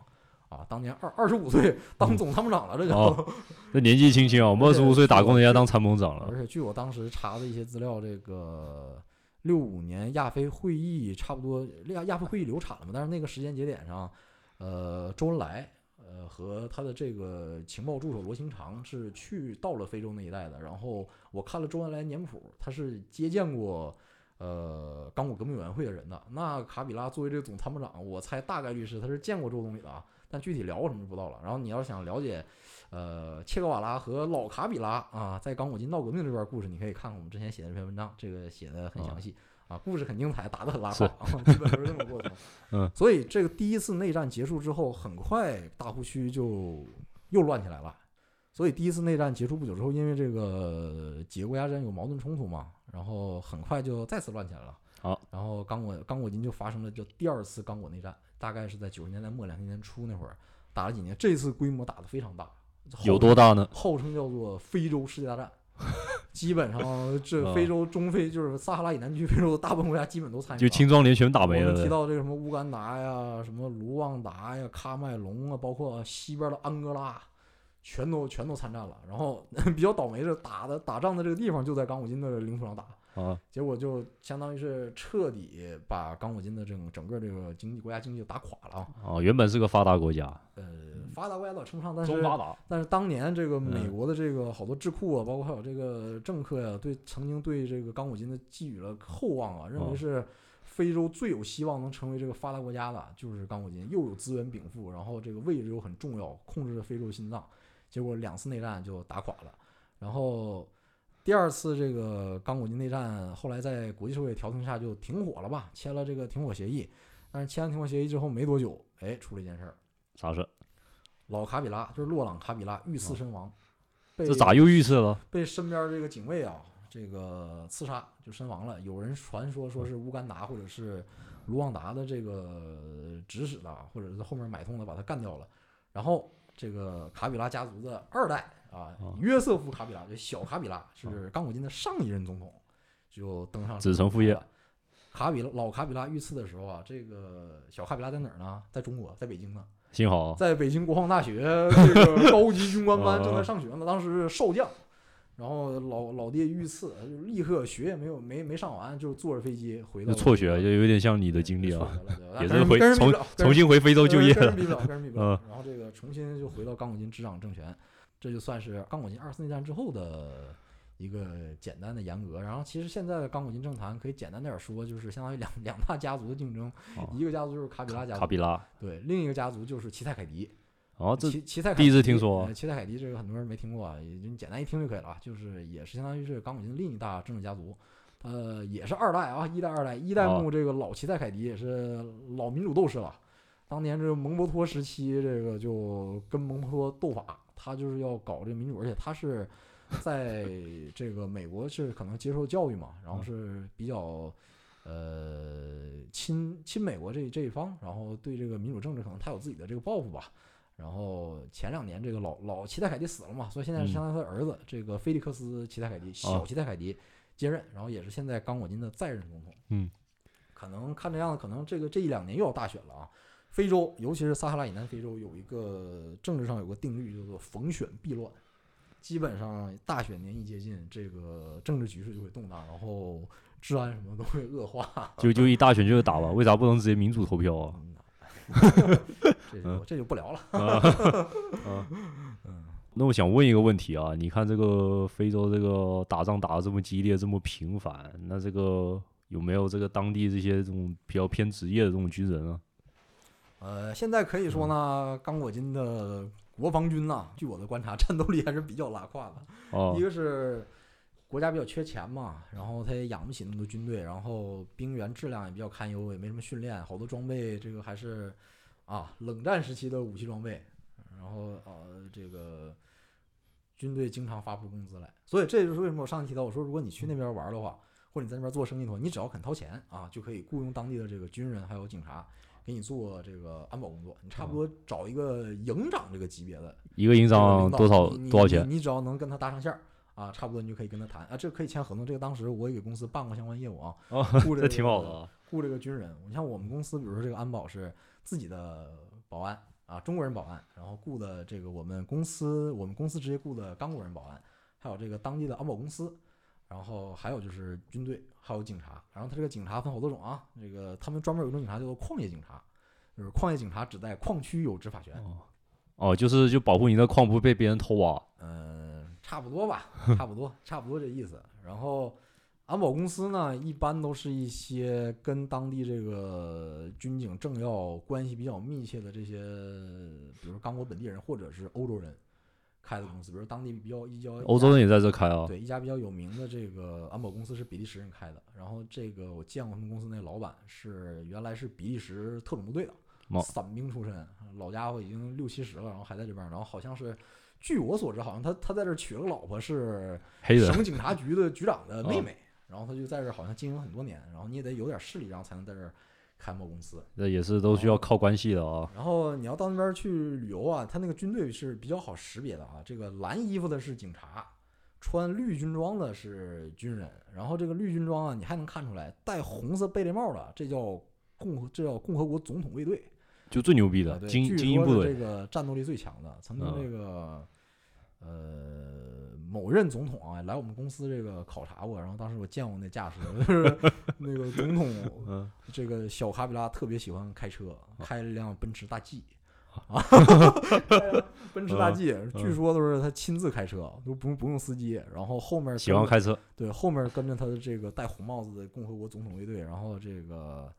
S2: 啊，当年二二十五岁 (laughs) 当总参谋长了，这就、
S1: 哦这年纪轻轻啊，我们二十五岁打工，人家当参谋长了
S2: 而。且据我当时查的一些资料，这个六五年亚非会议差不多亚亚非会议流产了嘛，但是那个时间节点上，呃，周恩来呃和他的这个情报助手罗新长是去到了非洲那一带的。然后我看了周恩来年谱，他是接见过。呃，刚果革命委员会的人的那卡比拉作为这个总参谋长，我猜大概率是他是见过周总理的啊，但具体聊过什么就不知道了。然后你要想了解呃，切格瓦拉和老卡比拉啊，在刚果金闹革命这段故事，你可以看看我们之前写的这篇文章，这个写的很详细啊，故事很精彩，打得很拉
S1: 是
S2: 胯啊，基本都是这么过程。(laughs)
S1: 嗯，
S2: 所以这个第一次内战结束之后，很快大湖区就又乱起来了。所以第一次内战结束不久之后，因为这个几个国家之间有矛盾冲突嘛，然后很快就再次乱起来了。
S1: 好，
S2: 然后刚果刚果金就发生了叫第二次刚果内战，大概是在九十年代末两千年初那会儿打了几年，这次规模打得非常大，
S1: 有多大呢？
S2: 号称叫做非洲世界大战。(laughs) 基本上，这
S1: 啊
S2: 非洲、中非就是撒哈拉以南地区非洲的大部分国家基本都参与了。
S1: 就青壮年全打没
S2: 我们提。到这个什么乌干达呀、什么卢旺达呀、喀麦隆啊，包括西边的安哥拉，全都全都参战了。然后 (laughs) 比较倒霉的，打的打仗的这个地方就在刚果金的领土上打，
S1: 啊，
S2: 结果就相当于是彻底把刚果金的这种整个这个经济国家经济就打垮了啊。
S1: 哦，原本是个发达国家，
S2: 呃，发达国家倒称不上，但是
S1: 中发达。
S2: 但是当年这个美
S1: 嗯
S2: 国的这个好多智库啊，包括还有这个政客呀、对曾经对这个刚果金的寄予了厚望啊，认为
S1: 哦
S2: 是非洲最有希望能成为这个发达国家的，就是刚果金，又有资源禀赋，然后这个位置又很重要，控制着非洲心脏。结果两次内战就打垮了，然后第二次这个刚果金内战，后来在国际社会调停下就停火了吧，签了这个停火协议。但是签完停火协议之后没多久，哎，出了一件事儿。
S1: 啥事？
S2: 老卡比拉就是洛朗卡比拉遇刺身亡，
S1: 哦这咋又遇刺了？
S2: 被身边这个警卫啊这个刺杀就身亡了。有人传说说是乌干达或者是卢旺达的这个指使的，或者是后面买通的把他干掉了。然后这个卡比拉家族的二代啊
S1: 哦，
S2: 约瑟夫卡比拉，就小卡比拉是刚果金的上一任总统，就登上
S1: 子承父业。
S2: 卡比拉老卡比拉遇刺的时候啊，这个小卡比拉在哪儿呢？在中国，在北京呢。
S1: 幸好
S2: 在北京国防大学 (laughs) 这个高级军官班
S1: 啊
S2: 正在上学呢，当时是少将，然后老老爹遇刺，就立刻学也没有没没上完，就坐着飞机回到
S1: 就辍学，就有点像你的经历啊，
S2: 啊
S1: 也是回重
S2: 重
S1: 重新回非洲就业了
S2: 跟人。比不了，跟人比不了 (laughs)
S1: 嗯。
S2: 然后这个重新就回到刚果金执掌政权，这就算是刚果金二次内战之后的一个简单的严格。然后其实现在的刚果金政坛可以简单点儿说，就是相当于两两大家族的竞争，
S1: 哦
S2: 一个家族就是卡比拉家族，
S1: 卡比拉，
S2: 对，另一个家族就是齐泰凯迪。
S1: 哦，这
S2: 齐齐泰凯
S1: 第一次
S2: 迪
S1: 听说
S2: 呃齐泰凯迪这个很多人没听过啊，也就你简单一听就可以了啊。就是也是相当于是刚果金的另一大政治家族，呃，也是二代啊，一代二代，一代
S1: 哦
S2: 目这个老齐泰凯迪也是老民主斗士了。当年这个蒙博托时期，这个就跟蒙博托斗法，他就是要搞这个民主，而且他是 (laughs) 在这个美国是可能接受教育嘛，然后是比较呃亲亲美国这这一方，然后对这个民主政治可能他有自己的这个抱负吧。然后前两年这个老老齐泰凯迪死了嘛，所以现在是
S1: 嗯
S2: 相当于他儿子、这个菲利克斯齐泰凯迪小齐泰凯迪接任，然后也是现在刚果金的在任总统。
S1: 嗯，
S2: 可能看这样子，可能这个这一两年又要大选了啊。非洲，尤其是撒哈拉以南非洲，有一个政治上有个定律，叫做逢选必乱。基本上大选年一接近，这个政治局势就会动荡，然后治安什么都会恶化。
S1: 就就一大选就是打吧，为啥不能直接民主投票啊？
S2: 嗯 (laughs) 这就这就不聊了。(laughs)
S1: 啊啊那我想问一个问题啊，你看这个非洲这个打仗打得这么激烈，这么频繁，那这个有没有这个当地这些这种比较偏职业的这种军人啊？
S2: 呃，现在可以说呢，刚果金的国防军呐、据我的观察，战斗力还是比较拉胯的。
S1: 哦
S2: 一，个是国家比较缺钱嘛，然后他也养不起那么多军队，然后兵员质量也比较堪忧，也没什么训练，好多装备这个还是啊冷战时期的武器装备，然后呃这个军队经常发不出工资来，所以这就是为什么我上次提到我说，如果你去那边玩的话，或者你在那边做生意的话，你只要肯掏钱啊，就可以雇佣当地的这个军人还有警察。给你做这个安保工作，你差不多找一个营长这个级别的
S1: 一个营长多少多少钱？
S2: 你你只要能跟他搭上线儿啊，差不多你就可以跟他谈啊，这可以签合同。这个当时我也给公司办过相关业务啊，
S1: 哦，
S2: 雇
S1: 这挺好
S2: 个。雇这个军人。你像我们公司，比如说这个安保是自己的保安啊，中国人保安，然后雇的这个我们公司我们公司直接雇的刚果人保安，还有这个当地的安保公司，然后还有就是军队，还有警察。然后他这个警察分好多种啊，这个他们专门有一种警察叫做矿业警察，就是矿业警察只在矿区有执法权。
S1: 哦，哦，就是就保护你的矿不会被别人偷挖。
S2: 嗯，差不多吧，差不多，差不多这意思。然后，安保公司呢，一般都是一些跟当地这个军警政要关系比较密切的这些，比如刚果本地人或者是欧洲人开的公司，比如当地比较一家
S1: 欧洲人也在这开啊。
S2: 对一家比较有名的这个安保公司是比利时人开的。然后这个我见过他们公司那老板是原来是比利时特种部队的
S1: 哦
S2: 伞兵出身，老家伙已经六七十了，然后还在这边儿，然后好像是。据我所知，好像他他在这儿娶了个老婆，是省警察局的局长的妹妹，然后他就在这儿好像经营很多年，然后你也得有点势力，然后才能在这儿开安保公司。
S1: 这也是都需要靠关系的啊。
S2: 然后你要到那边去旅游啊，他那个军队是比较好识别的啊。这个蓝衣服的是警察，穿绿军装的是军人。然后这个绿军装啊，你还能看出来戴红色贝雷帽的，这叫共和，这叫共和国总统卫队。
S1: 就最牛逼的精英部队
S2: 这个战斗力最强的。曾经
S1: 嗯
S2: 这个、呃某任总统啊来我们公司这个考察过，然后当时我见过那架势，(laughs) 就是那个总统
S1: 嗯，
S2: 这个小卡比拉特别喜欢开车，开了一辆奔驰大 G。啊，(laughs) 奔驰大 G，据说都是他亲自开车，都不用不用司机，然后后面
S1: 喜欢开车。
S2: 对，后面跟着他的这个戴红帽子的共和国总统卫队，然后这个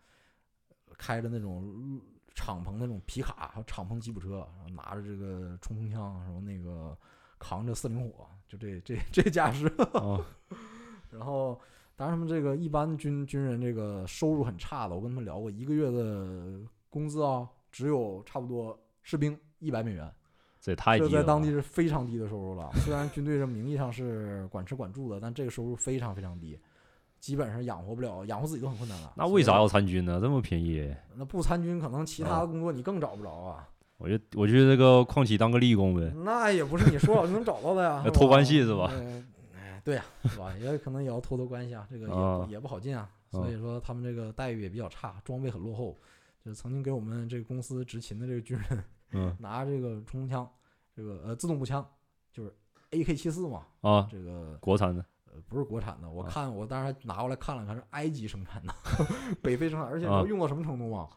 S2: 开着那种敞篷那种皮卡，还有敞篷吉普车，然后拿着这个冲锋枪，然后那个扛着四零火，就这这这架势。(laughs)
S1: 哦，
S2: 然后，当然他们这个一般军军人这个收入很差的，我跟他们聊过，一个月的工资啊，只有差不多士兵一百美元，
S1: 这太低了。
S2: 这在当地是非常低的收入了。虽然军队这名义上是管吃管住的，但这个收入非常非常低，基本上养活不了，养活自己都很困难了。
S1: 那为啥要参军呢？这么便宜？
S2: 那不参军，可能其他工作你更找不着啊。
S1: 我就我去这个矿企当个力工呗。
S2: 那也不是你说找就能找到的呀，(laughs)
S1: 托关系是吧
S2: 对呀，是吧？也可能也要托托关系啊，这个也不
S1: 啊
S2: 也不好进啊。所以说他们这个待遇也比较差，装备很落后。就曾经给我们这个公司执勤的这个军人
S1: 嗯 (laughs)
S2: 拿这个冲锋枪，这个呃自动步枪，就是 AK 七四嘛，
S1: 啊，
S2: 这个
S1: 国产的。
S2: 呃不是国产的，我
S1: 啊
S2: 看我当时还拿过来看了看，是埃及生产的，(laughs) 北非生产，而且你知
S1: 啊
S2: 道用到什么程度吗？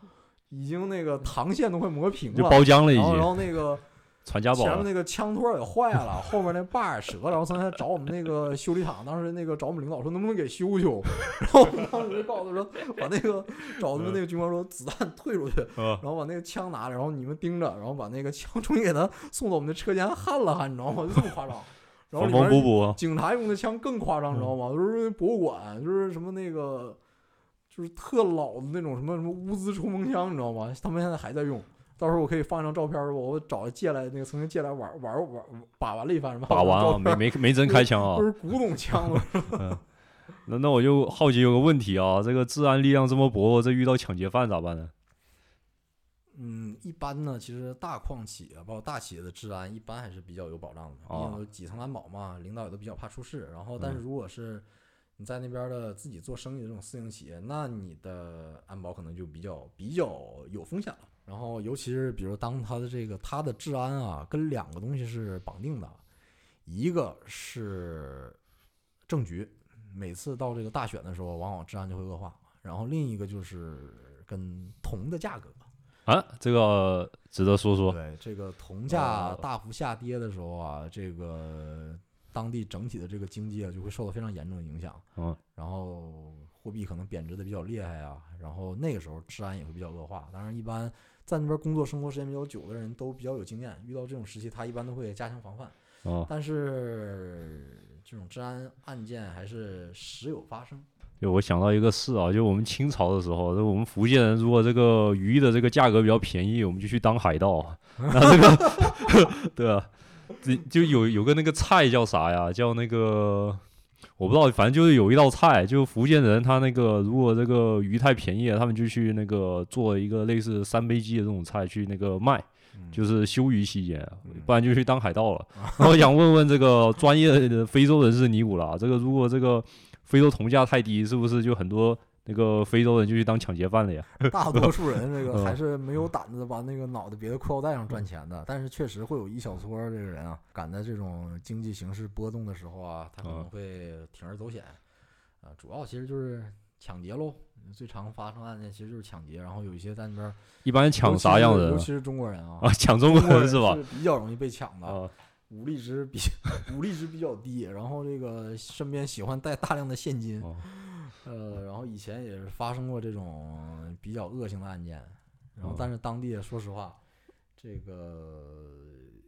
S2: 已经那个膛线都快磨平了，
S1: 就包浆了已
S2: 然后然，后那个 (laughs)
S1: 传家宝。
S2: 前面那个枪托也坏了，后面那把也折了，然后曾经还找我们那个修理厂，当时那个找我们领导说能不能给修修，(laughs) 然后我们当时就告诉他说把那个找他们那个军官说子弹退出去，
S1: 啊
S2: 然后把那个枪拿着，然后你们盯着，然后把那个枪重新给他送到我们的车间焊了焊，你知道吗？就这么夸张。然后里面。警察用的枪更夸张，你知道吗？就是博物馆，就是什么那个，就是特老的那种什么什么乌兹冲锋枪，你知道吗？他们现在还在用。到时候我可以放一张照片儿，我找借来那个曾经借来玩玩玩把玩了一番，什么
S1: 把玩啊，没没没真开枪啊
S2: 都。是古董枪，(laughs)
S1: 那那我就好奇有个问题啊，这个治安力量这么薄弱，这遇到抢劫犯咋办呢？
S2: 嗯，一般呢，其实大矿企啊，包括大企业的治安，一般还是比较有保障的，毕
S1: 哦
S2: 竟有几层安保嘛，领导也都比较怕出事。然后，但是
S1: 嗯
S2: 如果是你在那边的自己做生意的这种私营企业，那你的安保可能就比较比较有风险了。然后，尤其是比如当它的这个它的治安啊，跟两个东西是绑定的，一个是政局，每次到这个大选的时候，往往治安就会恶化。然后另一个就是跟铜的价格。
S1: 啊，这个值得说说。
S2: 对，这个铜价
S1: 呃
S2: 大幅下跌的时候啊，这个当地整体的这个经济啊就会受到非常严重的影响。
S1: 嗯，
S2: 然后货币可能贬值的比较厉害啊，然后那个时候治安也会比较恶化。当然，一般在那边工作生活时间比较久的人都比较有经验，遇到这种时期，他一般都会加强防范。
S1: 哦，
S2: 但是这种治安案件还是时有发生。
S1: 就我想到一个事啊，就我们清朝的时候，就我们福建人如果这个鱼的这个价格比较便宜，我们就去当海盗。那这个，(laughs) 对啊，这就有有个那个菜叫啥呀？叫那个我不知道，反正就是有一道菜，就福建人他那个如果这个鱼太便宜了，他们就去那个做一个类似三杯鸡的这种菜去那个卖，
S2: 嗯
S1: 就是休渔期间，
S2: 嗯
S1: 不然就去当海盗了。(laughs) 然后我想问问这个专业的非洲人士尼古拉，这个如果这个非洲铜价太低，是不是就很多那个非洲人就去当抢劫犯了呀？(laughs)
S2: 大多数人这个
S1: 嗯
S2: 还是没有胆子把那个脑袋别在裤腰带上赚钱的，但是确实会有一小撮儿这个人啊，赶在这种经济形势波动的时候啊，他可能
S1: 嗯
S2: 会铤而走险，啊，主要其实就是抢劫喽。最常发生案件其实就是抢劫，然后有一些在那边
S1: 一般抢啥样的人啊
S2: 尤其是中国人啊
S1: 啊？，抢中国
S2: 国
S1: 人是吧？
S2: 是比较容易被抢的，
S1: 啊，
S2: 武力值比 (laughs) 武力值比较低，然后这个身边喜欢带大量的现金，
S1: 哦
S2: 呃，然后以前也是发生过这种比较恶性的案件，然后
S1: 哦
S2: 但是当地说实话，这个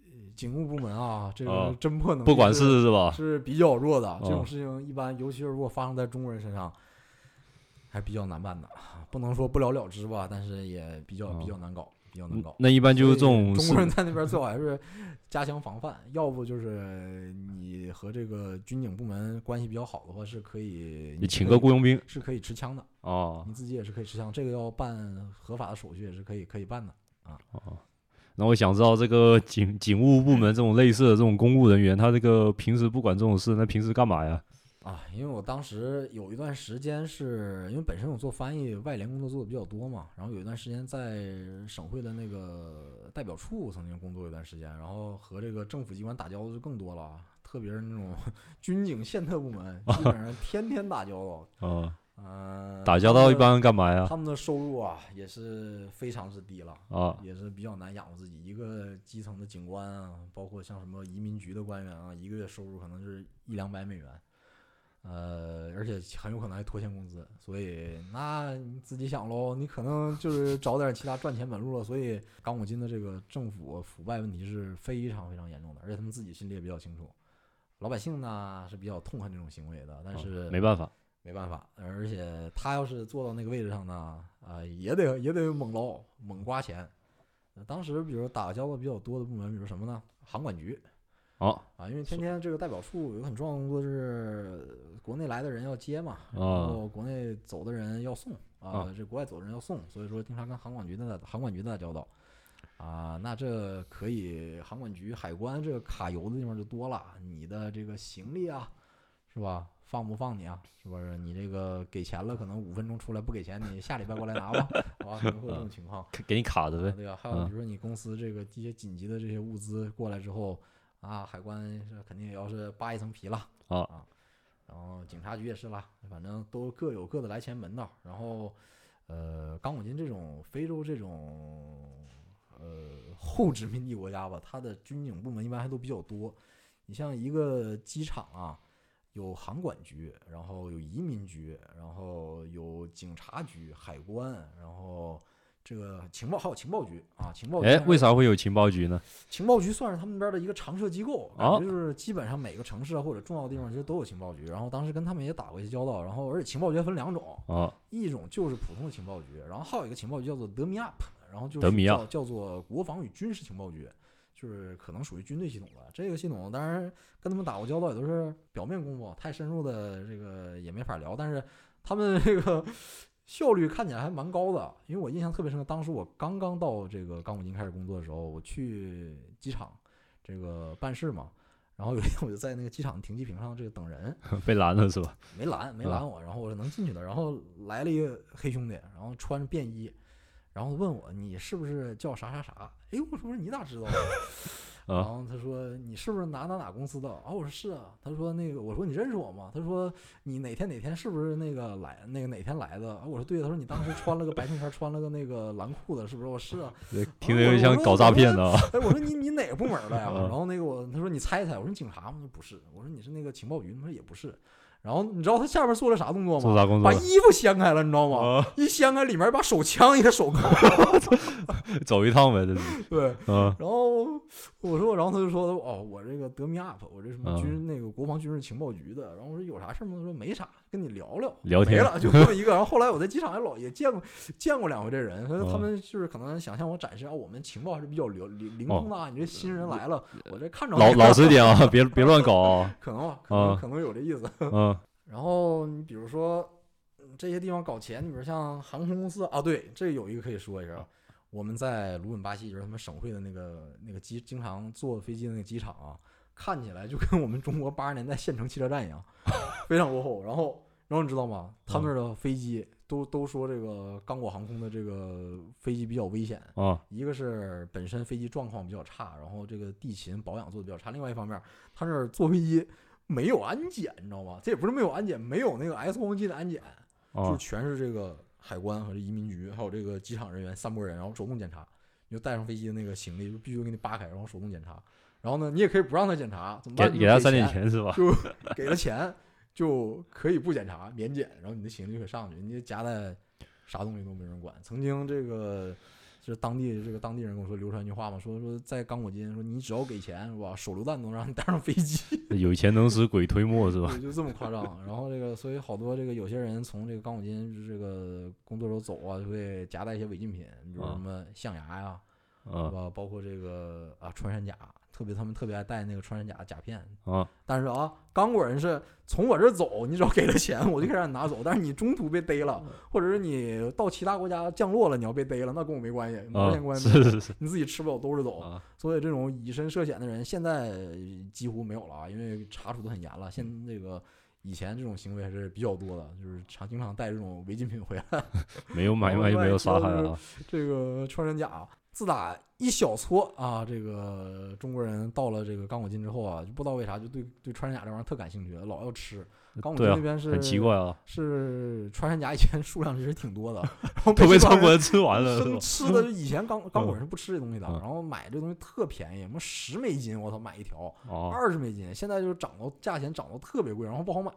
S2: 呃警务部门啊，这个
S1: 哦
S2: 侦破能力
S1: 不管
S2: 是
S1: 是是吧？
S2: 是比较弱的，这
S1: 哦
S2: 种事情一般，尤其是如果发生在中国人身上，还比较难办的，不能说不了了之吧，但是也比较比
S1: 哦
S2: 较难搞，比较难搞。
S1: 那一般就是这种
S2: 中国人在那边最好还是加强防范，要不就是你和这个军警部门关系比较好的话，是可以
S1: 你请个雇佣兵
S2: 是可以持枪的，
S1: 哦
S2: 你自己也是可以持枪，这个要办合法的手续也是可以可以办的啊。
S1: 哦。那我想知道这个警警务部门这种类似的这种公务人员，他这个平时不管这种事，那平时干嘛呀？
S2: 啊，因为我当时有一段时间是因为本身我做翻译，外联工作做的比较多嘛，然后有一段时间在省会的那个代表处曾经工作一段时间，然后和这个政府机关打交道就更多了，特别是那种 (laughs) 军警宪特部门，(laughs) 基本上天天打交道。
S1: 啊，
S2: 嗯、
S1: 打交道一般干嘛呀？
S2: 他们的收入啊也是非常之低了。
S1: 啊，
S2: 也是比较难养活自己。一个基层的警官啊，包括像什么移民局的官员啊，一个月收入可能是一两百美元，呃，而且很有可能还拖欠工资。所以那你自己想喽，你可能就是找点其他赚钱门路了。所以刚果金的这个政府腐败问题是非常非常严重的，而且他们自己心里也比较清楚。老百姓呢是比较痛恨这种行为的，但
S1: 哦
S2: 是
S1: 没办法，
S2: 没办法，而且他要是坐到那个位置上呢，啊、也得也得猛捞猛刮钱。呃当时比如打交道比较多的部门，比如什么呢？航管局
S1: 哦
S2: 啊，因为天天这个代表处有个很重要的工作是国内来的人要接嘛，然
S1: 啊
S2: 后国内走的人要送啊
S1: 啊，
S2: 这国外走的人要送，所以说经常跟航管局的航管局打交道。啊，那这可以，航管局、海关这个卡油的地方就多了。你的这个行李啊，是吧？放不放你啊？是不是？你这个给钱了，可能五分钟出来不给钱，你下礼拜过来拿吧，啊，可能会有这种情况。
S1: 给你卡着呗。
S2: 啊对啊，还有
S1: 嗯
S2: 比如说你公司这个一些紧急的这些物资过来之后，啊，海关是肯定也要是扒一层皮了
S1: 啊啊
S2: 然后警察局也是啦，反正都各有各的来钱门道。然后，呃，刚果金这种非洲这种呃后殖民地国家吧，它的军警部门一般还都比较多。你像一个机场啊，有航管局，然后有移民局，然后有警察局、海关，然后这个情报还有情报局啊，情报局
S1: 哎，为啥会有情报局呢？
S2: 情报局算是他们那边的一个常设机构，
S1: 啊
S2: 感觉就是基本上每个城市啊或者重要的地方其实都有情报局。然后当时跟他们也打过一些交道，然后而且情报局分两种，
S1: 啊
S2: 一种就是普通的情报局，然后还有一个情报局叫做德米 up，然后就是
S1: 德米亚
S2: 叫叫做国防与军事情报局，就是可能属于军队系统的。这个系统当然跟他们打过交道也都是表面功夫，太深入的这个也没法聊，但是他们这个。(laughs) 效率看起来还蛮高的，因为我印象特别深刻。当时我刚刚到这个钢五金开始工作的时候，我去机场这个办事嘛，然后有一天我就在那个机场停机坪上这个等人，(laughs)
S1: 被拦了是吧？
S2: 没拦没
S1: 啊
S2: 拦我，然后我是能进去的。然后来了一个黑兄弟，然后穿着便衣，然后问我你是不是叫啥啥啥？哎，我说你咋知道的？(laughs) 然
S1: 啊
S2: 后他说你是不是哪哪哪公司的？啊，我说是啊。他说那个我说你认识我吗？他说你哪天哪天是不是那个来那个哪天来的？啊，我说对。他说你当时穿了个白衬衫，穿了个那个蓝裤子，是不是？我是啊。
S1: 听着有点像搞诈骗的啊。
S2: 哎，我说你你哪个部门的呀？
S1: 嗯 (laughs)
S2: 然后那个我他说你猜一猜，我说你警察吗？他说不是，我说你是那个情报局，他说也不是。然后你知道他下边做了啥动作吗？
S1: 做啥工作？
S2: 把衣服掀开了，你知道吗？
S1: 啊，
S2: 一掀开里面一把手枪，一个手铐。
S1: 走一趟呗，这是。(laughs)
S2: 对，
S1: 嗯
S2: 然后我说，然后他就说，哦，我这个德米 up，我这什么
S1: 嗯
S2: 军、那个国防军事情报局的。然后我说有啥事儿吗？他说没啥，跟你聊聊。
S1: 聊天
S2: 没了，就这么一个。然后后来我在机场也老也见过见过两回这人，他说他
S1: 嗯
S2: 们就是可能想向我展示啊，我们情报还是比较灵灵灵
S1: 哦
S2: 通的啊。你这新人来了，我这看着
S1: 老老实点啊，(laughs) 别别乱搞啊。
S2: 可能吧，可能、
S1: 啊
S2: 可能有这意思。
S1: 嗯 (laughs)
S2: 然后你比如说嗯这些地方搞钱，你比如像航空公司啊，对，这有一个可以说一下。我们在鲁本巴西，就是他们省会的那个那个机，经常坐飞机的那个机场啊，看起来就跟我们中国八十年代县城汽车站一样，非常落后。然后，然后你知道吗？他们那儿的飞机都都说这个刚果航空的这个飞机比较危险，
S1: 啊
S2: 一个是本身飞机状况比较差，然后这个地勤保养做的比较差。另外一方面，他那儿坐飞机没有安检，你知道吗？这也不是没有安检，没有那个 X 光机的安检，就
S1: 啊
S2: 全是这个海关和这移民局，还有这个机场人员三拨人，然后手动检查。你就带上飞机的那个行李，就必须给你扒开，然后手动检查。然后呢，你也可以不让他检查，怎么
S1: 给
S2: 办？
S1: 给他三点
S2: 钱，
S1: 是吧？
S2: 就给了钱就可以不检查，免检，然后你的行李就可以上去，你夹带啥东西都没人管。曾经这个是当地这个当地人跟我说流传一句话嘛，说说在刚果金，说你只要给钱是吧，手榴弹都能让你带上飞机，
S1: 有钱能使鬼推磨是吧？
S2: 就这么夸张。然后这个，所以好多这个有些人从这个刚果金这个工作中走啊，就会夹带一些违禁品，比如
S1: 啊
S2: 什么象牙呀，是
S1: 啊
S2: 吧？包括这个啊穿山甲，特别他们特别爱带那个穿山甲的甲片。
S1: 啊
S2: 但是啊，刚果人是从我这儿走，你只要给了钱，我就可以让你拿走。但是你中途被逮了，或者是你到其他国家降落了，你要被逮了，那跟我没关系，毛
S1: 啊
S2: 线！关系没有。
S1: 是是是
S2: 你自己吃不了兜着走。
S1: 啊
S2: 所以这种以身涉险的人，现在几乎没有了啊，因为查处的很严了。现这个以前这种行为还是比较多的，就是常经常带这种违禁品回来。
S1: 没有买卖就没有杀害啊。
S2: 这个穿山甲，自打一小撮啊，这个中国人到了这个刚果金之后啊，就不知道为啥就对对穿山甲这玩意儿特感兴趣，老要吃。刚果金那边是
S1: 很奇怪啊，
S2: 是穿山甲以前数量其实挺多的，(laughs) 然后
S1: 都被中国人吃完了
S2: 生？吃的，以前刚 (laughs) 刚果人是不吃这东西的，
S1: 嗯
S2: 然后买这东西特便宜，什么十美金，我操买一条，
S1: 哦
S2: 二十美金，现在就涨到价钱涨到特别贵，然后不好买，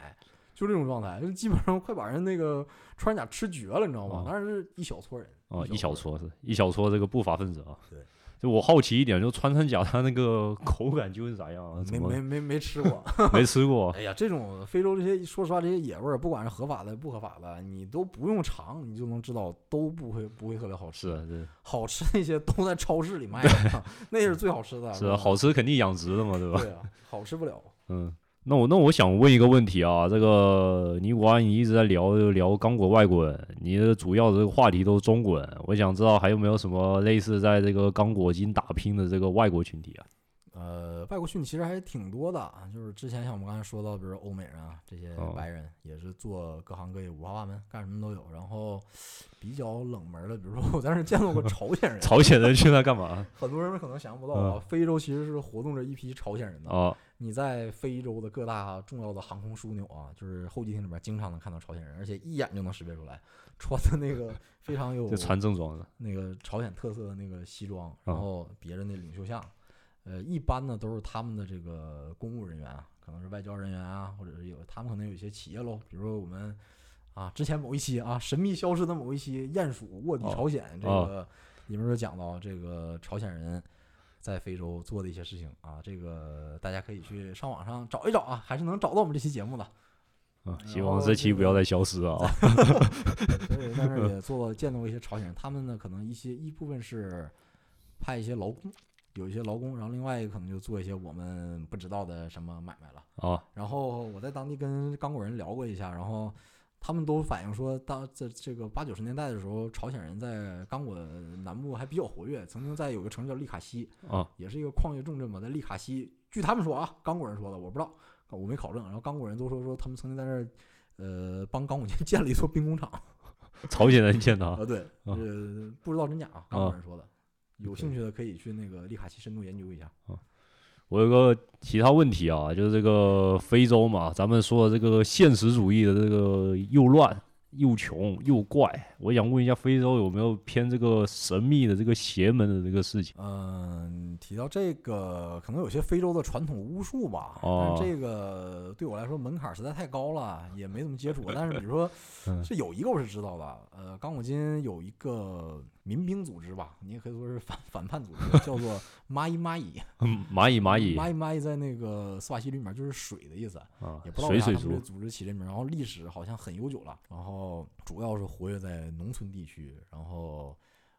S2: 就这种状态，就基本上快把人那个穿山甲吃绝了，你知道吗
S1: 哦？
S2: 但是一小撮人，
S1: 哦，一小
S2: 撮
S1: 撮是一小撮这个不法分子啊。
S2: 对。
S1: 就我好奇一点，就穿山甲它那个口感究竟咋样
S2: 没没没没吃过。(laughs)
S1: 没吃过？
S2: 哎呀，这种非洲这些，说实话，这些野味儿，不管是合法的不合法的，你都不用尝，你就能知道都不会不会特别好吃。
S1: 是是
S2: 好吃那些都在超市里卖的，(laughs) 那是最好吃的。
S1: 是啊，好吃肯定养殖的嘛，对吧？
S2: 对啊，好吃不了。
S1: 嗯，那我那我想问一个问题啊，这个尼古拉你一直在聊聊刚果外国人，你的主要的这个话题都是中国人，我想知道还有没有什么类似在这个刚果金打拼的这个外国群体啊？
S2: 呃，外国群体其实还挺多的啊，就是之前像我们刚才说到，比如欧美人啊，这些
S1: 哦
S2: 白人也是做各行各业五花八门，干什么都有。然后比较冷门的，比如说我在那儿见到过朝鲜人，
S1: 朝鲜人去那干嘛？(laughs)
S2: 很多人可能想象不到啊，非洲其实是活动着一批朝鲜人的。
S1: 啊
S2: 你在非洲的各大重要的航空枢纽啊，就是候机厅里边经常能看到朝鲜人，而且一眼就能识别出来，穿的那个非常有
S1: 就穿正装的
S2: 那个朝鲜特色的那个西装，
S1: 啊
S2: 然后别着那领袖像，呃，一般呢都是他们的这个公务人员啊，可能是外交人员啊，或者是有他们可能有一些企业喽，比如说我们啊之前某一期啊神秘消失的某一期鼹鼠卧底
S1: 哦
S2: 朝鲜、这
S1: 哦
S2: 个里面就讲到这个朝鲜人。在非洲做的一些事情啊，这个大家可以去上网上找一找啊，还是能找到我们这期节目的。
S1: 啊，希望这期不要再消失了啊！(laughs)
S2: 所以在那儿也做见到过一些朝鲜人，他们呢可能一些一部分是派一些劳工，有一些劳工，然后另外一个可能就做一些我们不知道的什么买卖了。
S1: 啊
S2: 然后我在当地跟刚果人聊过一下，然后他们都反映说，当在这个八九十年代的时候，朝鲜人在刚果南部还比较活跃，曾经在有个城市叫利卡西，
S1: 啊
S2: 也是一个矿业重镇嘛，在利卡西，据他们说啊，刚果人说的，我不知道，我没考证。然后刚果人都说说他们曾经在那儿，呃，帮刚果建 (laughs) 建了一座兵工厂。(laughs)
S1: 朝鲜人建的啊
S2: 啊，对，
S1: 啊
S2: 呃，不知道真假啊，刚
S1: 啊
S2: 果人说的。有兴趣的可以去那个利卡西深度研究一下。
S1: 我有个其他问题啊，就是这个非洲嘛，咱们说的这个现实主义的这个又乱又穷又怪，我想问一下，非洲有没有偏这个神秘的这个邪门的这个事情？
S2: 嗯，提到这个，可能有些非洲的传统巫术吧，
S1: 哦
S2: 但这个对我来说门槛实在太高了，也没怎么接触过。但是比如说
S1: 嗯，
S2: 是有一个我是知道的，呃，刚果金有一个民兵组织吧，你也可以说是反反叛组织，(laughs) 叫做蚂蚁蚂蚁。(laughs)
S1: 嗯蚂蚁蚂蚁 (laughs)
S2: 蚂蚁蚂蚁在那个斯瓦西里面就是水的意思，
S1: 啊
S2: 也不知道为们这组织起这名，然后历史好像很悠久了，然后主要是活跃在农村地区，然后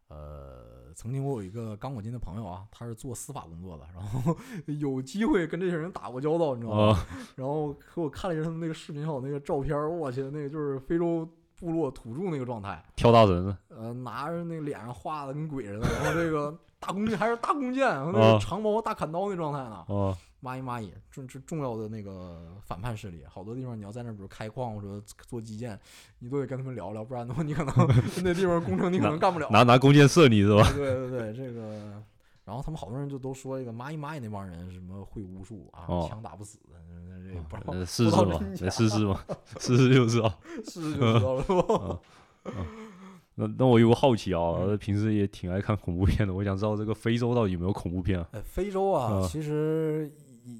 S2: 呃，曾经我有一个刚果金的朋友啊，他是做司法工作的，然后有机会跟这些人打过交道，你知道吗？
S1: 啊
S2: 然后给我看了一下他们那个视频还有那个照片儿，我去，那个就是非洲部落土著那个状态，
S1: 跳大神子
S2: 呃，拿着那个脸上画的跟鬼似的，然后这个 (laughs) 大弓箭还是大弓箭，然后那长矛大砍刀那状态呢。
S1: 啊
S2: 蚂蚁蚂蚁，重重重要的那个反叛势力，好多地方你要在那儿，比如开矿或者做基建，你都得跟他们聊聊，不然的话，你可能 (laughs) 那地方工程你可能干不了。
S1: 拿拿弓箭射你是吧？
S2: 对对对，这个，然后他们好多人就都说这个蚂蚁蚂蚁那帮人什么会巫术啊，
S1: 哦
S2: 枪打不死，这这不知道
S1: 呃试试
S2: 不知道
S1: 嘛，(laughs)
S2: 真假
S1: 来试试吧，试试就知道。(laughs)
S2: 试试就知道了？(laughs)
S1: 那那我有个好奇啊，
S2: 嗯
S1: 平时也挺爱看恐怖片的，我想知道这个非洲到底有没有恐怖片啊？
S2: 呃，非洲啊，
S1: 啊
S2: 其实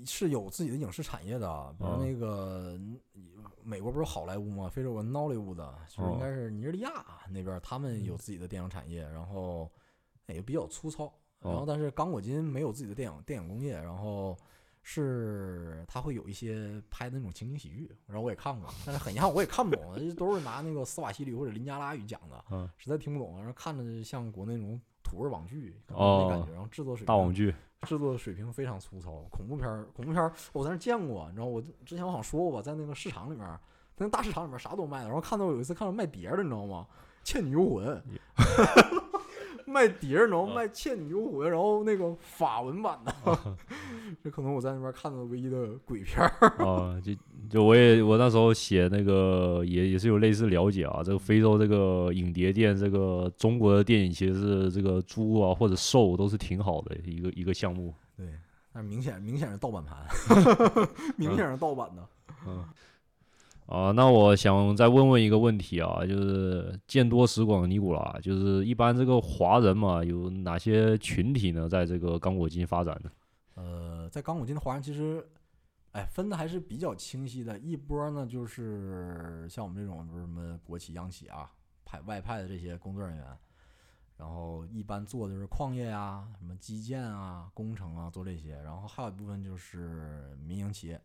S2: 是有自己的影视产业的，比
S1: 啊
S2: 如那个嗯美国不是好莱坞吗？非洲有个 Nollywood，就是应
S1: 哦
S2: 该是尼日利亚那边，他们有自己的电影产业，然后也比较粗糙。然后
S1: 哦
S2: 但是刚果金没有自己的电影电影工业，然后是他会有一些拍的那种情景喜剧，然后我也看过，但是很遗憾我也看不懂，都是拿那个斯瓦西里或者林加拉语讲的，
S1: 嗯
S2: 实在听不懂，然后看着像国内那种土味网剧那感觉，然后制作水平
S1: 大网剧
S2: 制作水平非常粗糙，恐怖片儿，恐怖片儿我在那儿见过，你知道我之前我好像说过吧，在那个市场里面，那个大市场里面啥都卖的，然后看到有一次看到卖碟的，你知道吗？《倩女幽魂》(laughs) (laughs) 卖碟儿，然后卖《倩女幽魂》，然后那个法文版的，(laughs) 这可能我在那边看到的唯一的鬼片儿。
S1: 啊，就就我也我那时候写那个也也是有类似了解啊，这个非洲这个影碟店，这个中国的电影其实是这个租啊或者售都是挺好的一个一个项目。
S2: 对，但明显明显是盗版盘，(laughs) 明显是盗版的。
S1: 嗯，啊，那我想再问问一个问题啊，就是见多识广的尼古拉，就是一般这个华人嘛，有哪些群体呢，在这个刚果金发展的？
S2: 呃，在刚果金的华人其实，哎，分的还是比较清晰的。一波呢，就是像我们这种，就是什么国企、央企啊，派外派的这些工作人员，然后一般做的是矿业啊、什么基建啊、工程啊，做这些。然后还有一部分就是民营企业，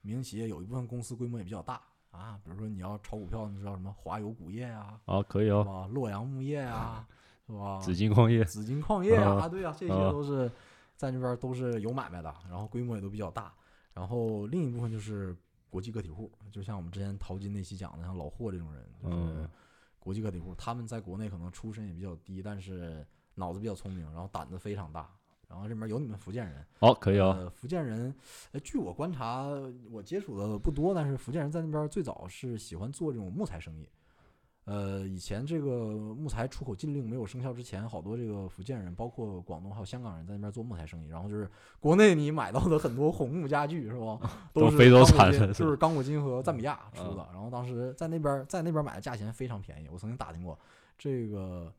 S2: 民营企业有一部分公司规模也比较大啊，比如说你要炒股票，你知道什么华油钴业啊、
S1: 啊，可以
S2: 是
S1: 哦，
S2: 洛阳钼业啊，(laughs) 是吧？
S1: 紫金矿业，
S2: 紫金矿业啊，
S1: 啊
S2: 对呀、这些
S1: 啊
S2: 都是在那边都是有买卖的，然后规模也都比较大。然后另一部分就是国际个体户，就像我们之前淘金那期讲的，像老霍这种人，就是
S1: 嗯
S2: 国际个体户，他们在国内可能出身也比较低，但是脑子比较聪明，然后胆子非常大。然后这边有你们福建人，
S1: 好、可以啊，
S2: 呃，福建人，呃，据我观察，我接触的不多，但是福建人在那边最早是喜欢做这种木材生意。呃，以前这个木材出口禁令没有生效之前，好多这个福建人，包括广东还有香港人在那边做木材生意。然后就是国内你买到的很多红木家具是吧，是
S1: 都非洲产的是
S2: 就是刚果金和赞比亚出
S1: 嗯
S2: 的。然后当时在那边在那边买的价钱非常便宜，我曾经打听过这个。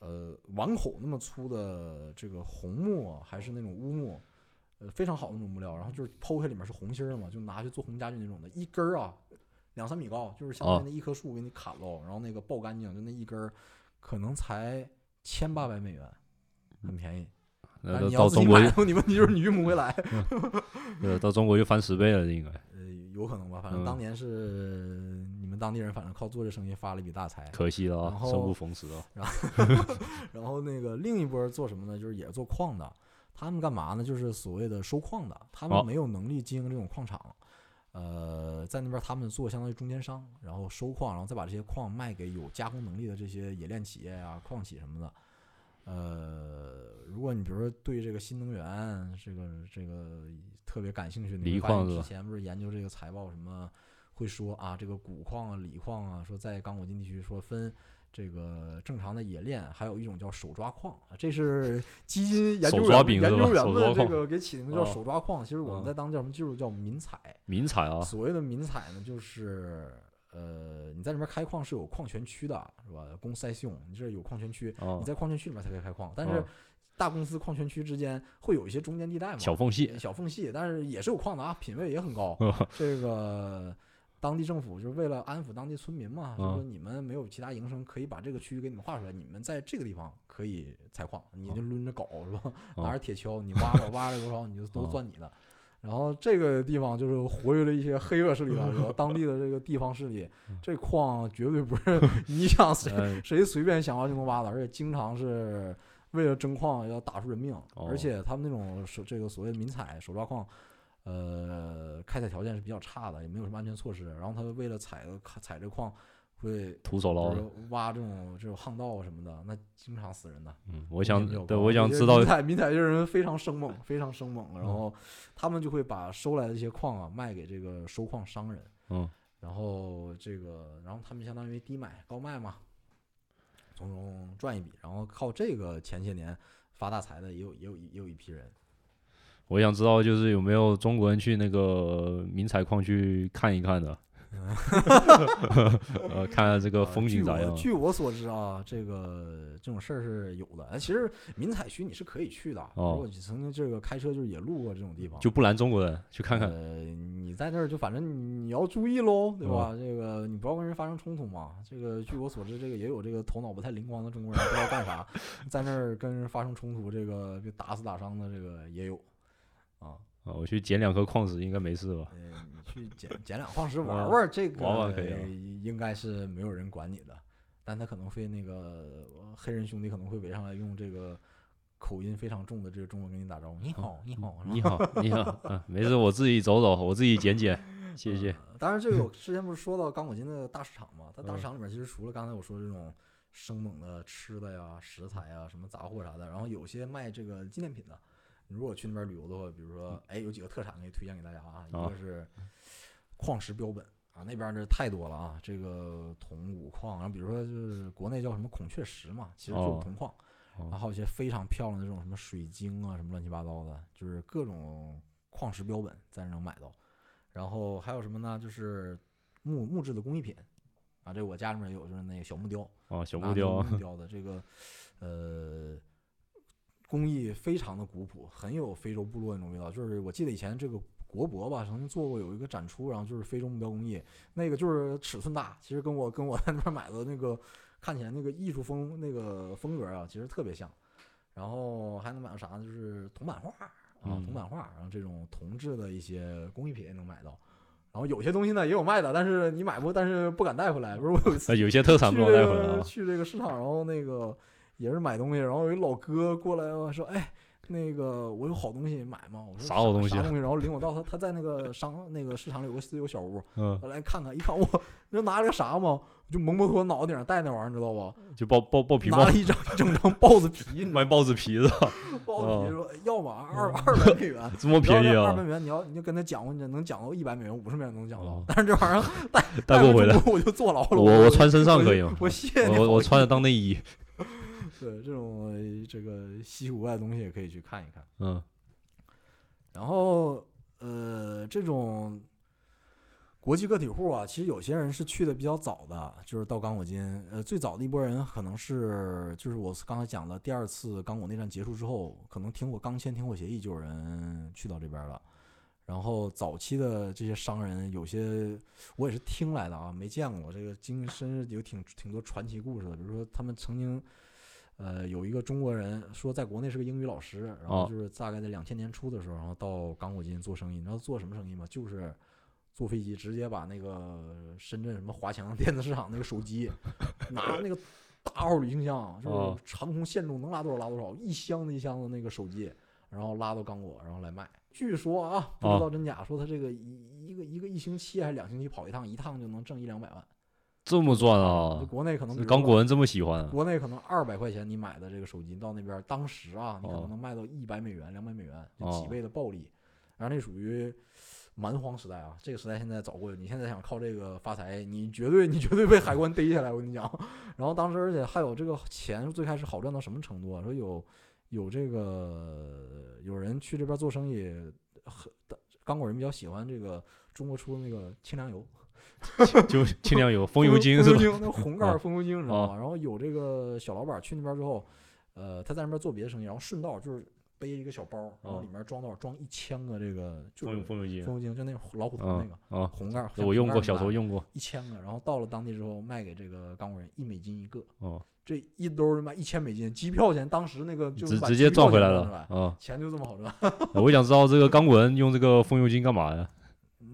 S2: 呃，碗口那么粗的这个红木啊还是那种乌木，呃，非常好的那种木料，然后就是剖开里面是红心儿的嘛，就拿去做红家具那种的，一根儿啊两三米高，就是相当于一棵树给你砍喽，然后那个爆干净，就那一根儿可能才千八百美元，很便宜。
S1: 那
S2: 但是你要自己
S1: 到中国
S2: 买，你问题就是你运不回来。(laughs)
S1: 呃到中国就翻十倍了，应该
S2: 呃，有可能吧，反正
S1: 嗯
S2: 当年是你们当地人，反正靠做这生意发了一笔大财。
S1: 可惜了啊，
S2: 然后
S1: 生不逢时啊。
S2: 然后 (laughs) 那个另一波做什么呢？就是也是做矿的，他们干嘛呢？就是所谓的收矿的，他
S1: 哦
S2: 们没有能力经营这种矿场，呃，在那边他们做相当于中间商，然后收矿，然后再把这些矿卖给有加工能力的这些冶炼企业啊、矿企什么的。呃，如果你比如说对这个新能源这个这个特别感兴趣，你
S1: 锂
S2: 会发现
S1: 矿是吧
S2: 之前不是研究这个财报什么会说啊，这个钴矿啊、锂矿啊，说在刚果金地区说分这个正常的冶炼，还有一种叫手抓矿，啊这是 (laughs) 基金研究员研究员
S1: 手抓矿
S2: 们这个给起的名字叫
S1: 哦
S2: 手抓矿。其实我们
S1: 嗯
S2: 在当地叫什么技术叫民采。
S1: 民采啊，
S2: 所谓的民采呢，就是呃，你在那边开矿是有矿权区的，是吧？公塞用，你这有矿权区，
S1: 哦
S2: 你在矿权区里面才可以开矿。但是
S1: 哦
S2: 大公司矿权区之间会有一些中间地带嘛，
S1: 小缝隙，
S2: 小缝隙，但是也是有矿的啊，品位也很高。
S1: 哦
S2: 这个当地政府就是为了安抚当地村民嘛，就
S1: 嗯。
S2: 说你们没有其他营生，可以把这个区域给你们划出来，你们在这个地方可以采矿，你就抡着镐是吧？
S1: 哦
S2: 拿着铁锹，你挖了挖了多少，你就都
S1: 哦
S2: 算你的。然后这个地方就是活跃了一些黑恶势力了，然后当地的这个地方势力，这矿绝对不是 (laughs) 你想谁
S1: 嗯
S2: 谁随便想挖就能挖的，而且经常是为了争矿要打出人命，
S1: 哦。
S2: 而且他们那种手这个所谓的民采手抓矿，呃，开采条件是比较差的，也没有什么安全措施。然后他为了采采这矿，会
S1: 徒手捞
S2: 挖这种这种巷道什么的，那经常死人的。
S1: 嗯，我想，对我想知道
S2: 民采民采这些人非常生猛，非常生猛，然
S1: 嗯
S2: 后他们就会把收来的这些矿啊卖给这个收矿商人。
S1: 嗯，
S2: 然后这个，然后他们相当于低买高卖嘛，从中赚一笔，然后靠这个前些年发大财的也有也有也有一批人。
S1: 我想知道就是有没有中国人去那个明采矿去看一看的，(laughs) 呃，看看这个
S2: 呃
S1: 风景咋样？
S2: 据我据我所知啊，这个这种事儿是有的。哎，其实民采区你是可以去的，
S1: 哦
S2: 我曾经这个开车就是也路过这种地方，
S1: 就不拦中国人去看看。
S2: 呃，你在那儿就反正你你要注意喽，对吧？
S1: 嗯
S2: 这个你不要跟人发生冲突嘛。这个据我所知，这个也有这个头脑不太灵光的中国人不知道干啥，(laughs) 在那儿跟人发生冲突，这个被打死打伤的这个也有啊。
S1: 啊，我去捡两颗矿石应该没事吧？
S2: 嗯，你去捡捡两矿石 (laughs) 玩
S1: 啊
S2: 玩，这个
S1: 玩玩可以啊
S2: 应该是没有人管你的，但他可能会那个黑人兄弟可能会围上来用这个口音非常重的这个中文跟你打招呼，你好，你好，
S1: 你好，你好，嗯，没事，我自己走走，我自己捡捡，谢谢。
S2: 呃当然，这个我之前不是说到刚果金的大市场嘛？它大
S1: 嗯
S2: 市场里面其实除了刚才我说这种生猛的吃的呀、食材呀、什么杂货啥的，然后有些卖这个纪念品的。你如果去那边旅游的话，比如说，哎，有几个特产可以推荐给大家啊。一
S1: 啊
S2: 个是矿石标本啊，那边这太多了啊，这个铜、钴矿，然后比如说就是国内叫什么孔雀石嘛，其实就是
S1: 哦
S2: 铜矿。
S1: 哦
S2: 然后还有一些非常漂亮的这种什么水晶啊，什么乱七八糟的，就是各种矿石标本在那能买到。然后还有什么呢？就是木木质的工艺品啊，这我家里面有，就是那个小木雕，
S1: 哦，小木雕
S2: 雕的这个呃工艺非常的古朴，很有非洲部落那种味道。就是我记得以前这个国博吧，曾经做过有一个展出，然后就是非洲木雕工艺，那个就是尺寸大，其实跟我跟我在那边买的那个看起来那个艺术风那个风格啊，其实特别像。然后还能买到啥呢？就是铜版画啊，
S1: 嗯
S2: 铜版画，然后这种铜制的一些工艺品也能买到。然后有些东西呢也有卖的，但是你买不，但是不敢带回来。不是我有一次
S1: 呃，有些特产不能带回来啊。
S2: 去这个市场，然后那个也是买东西，然后有一老哥过来说：“哎，那个我有好东西买吗？”我说：“
S1: 啥好东西
S2: 东西？”然后领我到他他在那个商那个市场里有个有个小屋，(laughs)
S1: 嗯，
S2: 我来看看，一看我，你知道拿了个啥吗？就蒙摩托脑袋顶上戴那玩意儿，你知道吧？
S1: 就豹豹豹皮帽
S2: 拿了，一张一整张豹子皮，你知道 (laughs) 吗
S1: 卖豹子皮的，(laughs)
S2: 豹子皮
S1: 哦
S2: 说哎要么？二二百美元。
S1: 这么便宜啊
S2: 二百！美元，你要你就跟他讲，你能讲到一百美元、五十美元都能讲到
S1: 哦，
S2: 但是这玩意儿带
S1: 带不回来
S2: 我就坐牢了。
S1: 我我穿身上可以吗？
S2: 我谢谢你，
S1: 我我穿着。当内衣。
S2: 对这种呃这个稀奇古怪的东西也可以去看一看。
S1: 嗯
S2: 然后呃，这种国际个体户啊，其实有些人是去的比较早的，就是到刚果金。呃，最早的一波人可能是就是我刚才讲的第二次刚果内战结束之后，可能停火刚签停火协议就有人去到这边了。然后早期的这些商人，有些我也是听来的啊，没见过。这个经身有挺挺多传奇故事的，比如说他们曾经，呃，有一个中国人说在国内是个英语老师，然后
S1: 哦
S2: 就是大概在两千年初的时候，然后到刚果金做生意。你知道做什么生意吗？就是坐飞机直接把那个深圳什么华强电子市场那个手机，拿那个大号旅行箱，就
S1: 哦
S2: 是长空限重能拉多少拉多少，一箱子一箱子那个手机，然后拉到刚果，然后来卖。据说啊，不知道真假，说他这个一一个一个一星期还是两星期跑一趟，一趟就能挣一两百万。
S1: 这么赚啊！
S2: 国内可能
S1: 刚果人这么喜欢啊？
S2: 国内可能二百块钱你买的这个手机，到那边当时啊，你可
S1: 哦
S2: 能能卖到一百美元、两百美元，就
S1: 哦
S2: 几倍的暴利。然后那属于蛮荒时代啊，这个时代现在早过去。你现在想靠这个发财，你绝对你绝对被海关逮下来。我跟你讲，(laughs) 然后当时而且还有这个钱，最开始好赚到什么程度啊？说有有这个有人去这边做生意，很刚果人比较喜欢这个中国出的那个清凉油，(laughs)
S1: 就清凉油、风油精是吧？
S2: 风油精那红盖风油精，你知道
S1: 啊
S2: 吗？然后有这个小老板去那边之后，呃，他在那边做别的生意，然后顺道就是背一个小包，然后
S1: 啊
S2: 里面装多少？装一千个这个就是
S1: 风油精
S2: 风油精，就那种老虎头
S1: 啊
S2: 那个
S1: 啊，
S2: 红盖，
S1: 我用过，小时候用过
S2: 一千个，然后到了当地之后卖给这个刚果人一美金一个，
S1: 哦，
S2: 这一兜他妈一千美金，机票钱当时那个就
S1: 直直接赚回来了啊！
S2: 钱就这么好赚。
S1: 我想知道这个刚果人用这个风油精干嘛呀？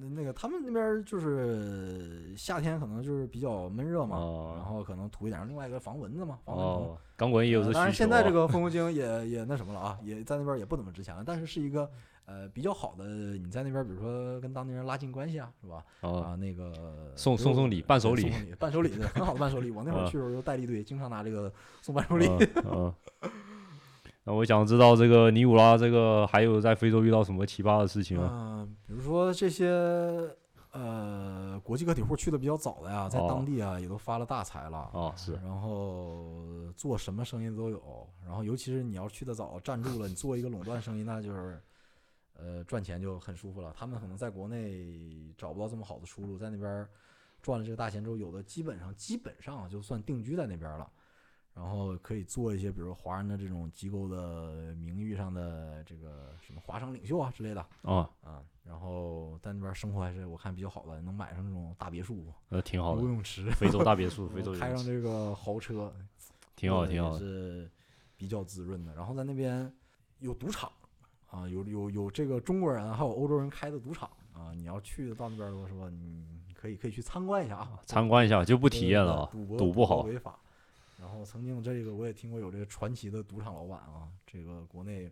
S2: 那那个他们那边就是夏天可能就是比较闷热嘛，
S1: 哦
S2: 然后可能涂一点，另外一个防蚊子嘛，防蚊虫。
S1: 哦，刚果人也有这需求啊。
S2: 呃当然，现在这个 (laughs) 风油精也也那什么了啊，也在那边也不怎么值钱了，但是是一个呃比较好的，你在那边比如说跟当地人拉近关系啊，是吧？
S1: 啊，
S2: 啊，那个
S1: 送送送礼伴手礼
S2: 送送礼，伴手礼对，很好的伴手礼。我那会儿 (laughs)
S1: 啊
S2: 去的时候就带了一堆，经常拿这个送伴手礼。(laughs)
S1: 那我想知道这个尼古拉这个还有在非洲遇到什么奇葩的事情啊？
S2: 嗯，比如说这些呃国际个体户去的比较早的呀，在
S1: 哦
S2: 当地啊也都发了大财了。
S1: 哦，是
S2: 然后做什么生意都有，然后尤其是你要去的早，站住了，你做一个垄断生意，那就是，呃，赚钱就很舒服了。他们可能在国内找不到这么好的出路，在那边儿赚了这个大钱之后，有的基本上基本上就算定居在那边儿了，然后可以做一些，比如华人的这种机构的名誉上的这个什么华商领袖啊之类的
S1: 啊，
S2: 啊，然后在那边生活还是我看比较好的，能买上那种大别墅、
S1: 呃，挺好的
S2: 游。泳池。
S1: 非洲大别墅，(laughs) 非洲
S2: 开上这个豪车，
S1: 挺好，挺好。
S2: 是比较滋润的。然后在那边有赌场啊，有有有这个中国人还有欧洲人开的赌场啊，你要去到那边的话，你可以可以去参观一下啊，
S1: 参观一下就不
S2: 不
S1: 体验了啊，
S2: 赌博
S1: 赌不好
S2: 违法。然后曾经这个我也听过有这个传奇的赌场老板啊，这个国内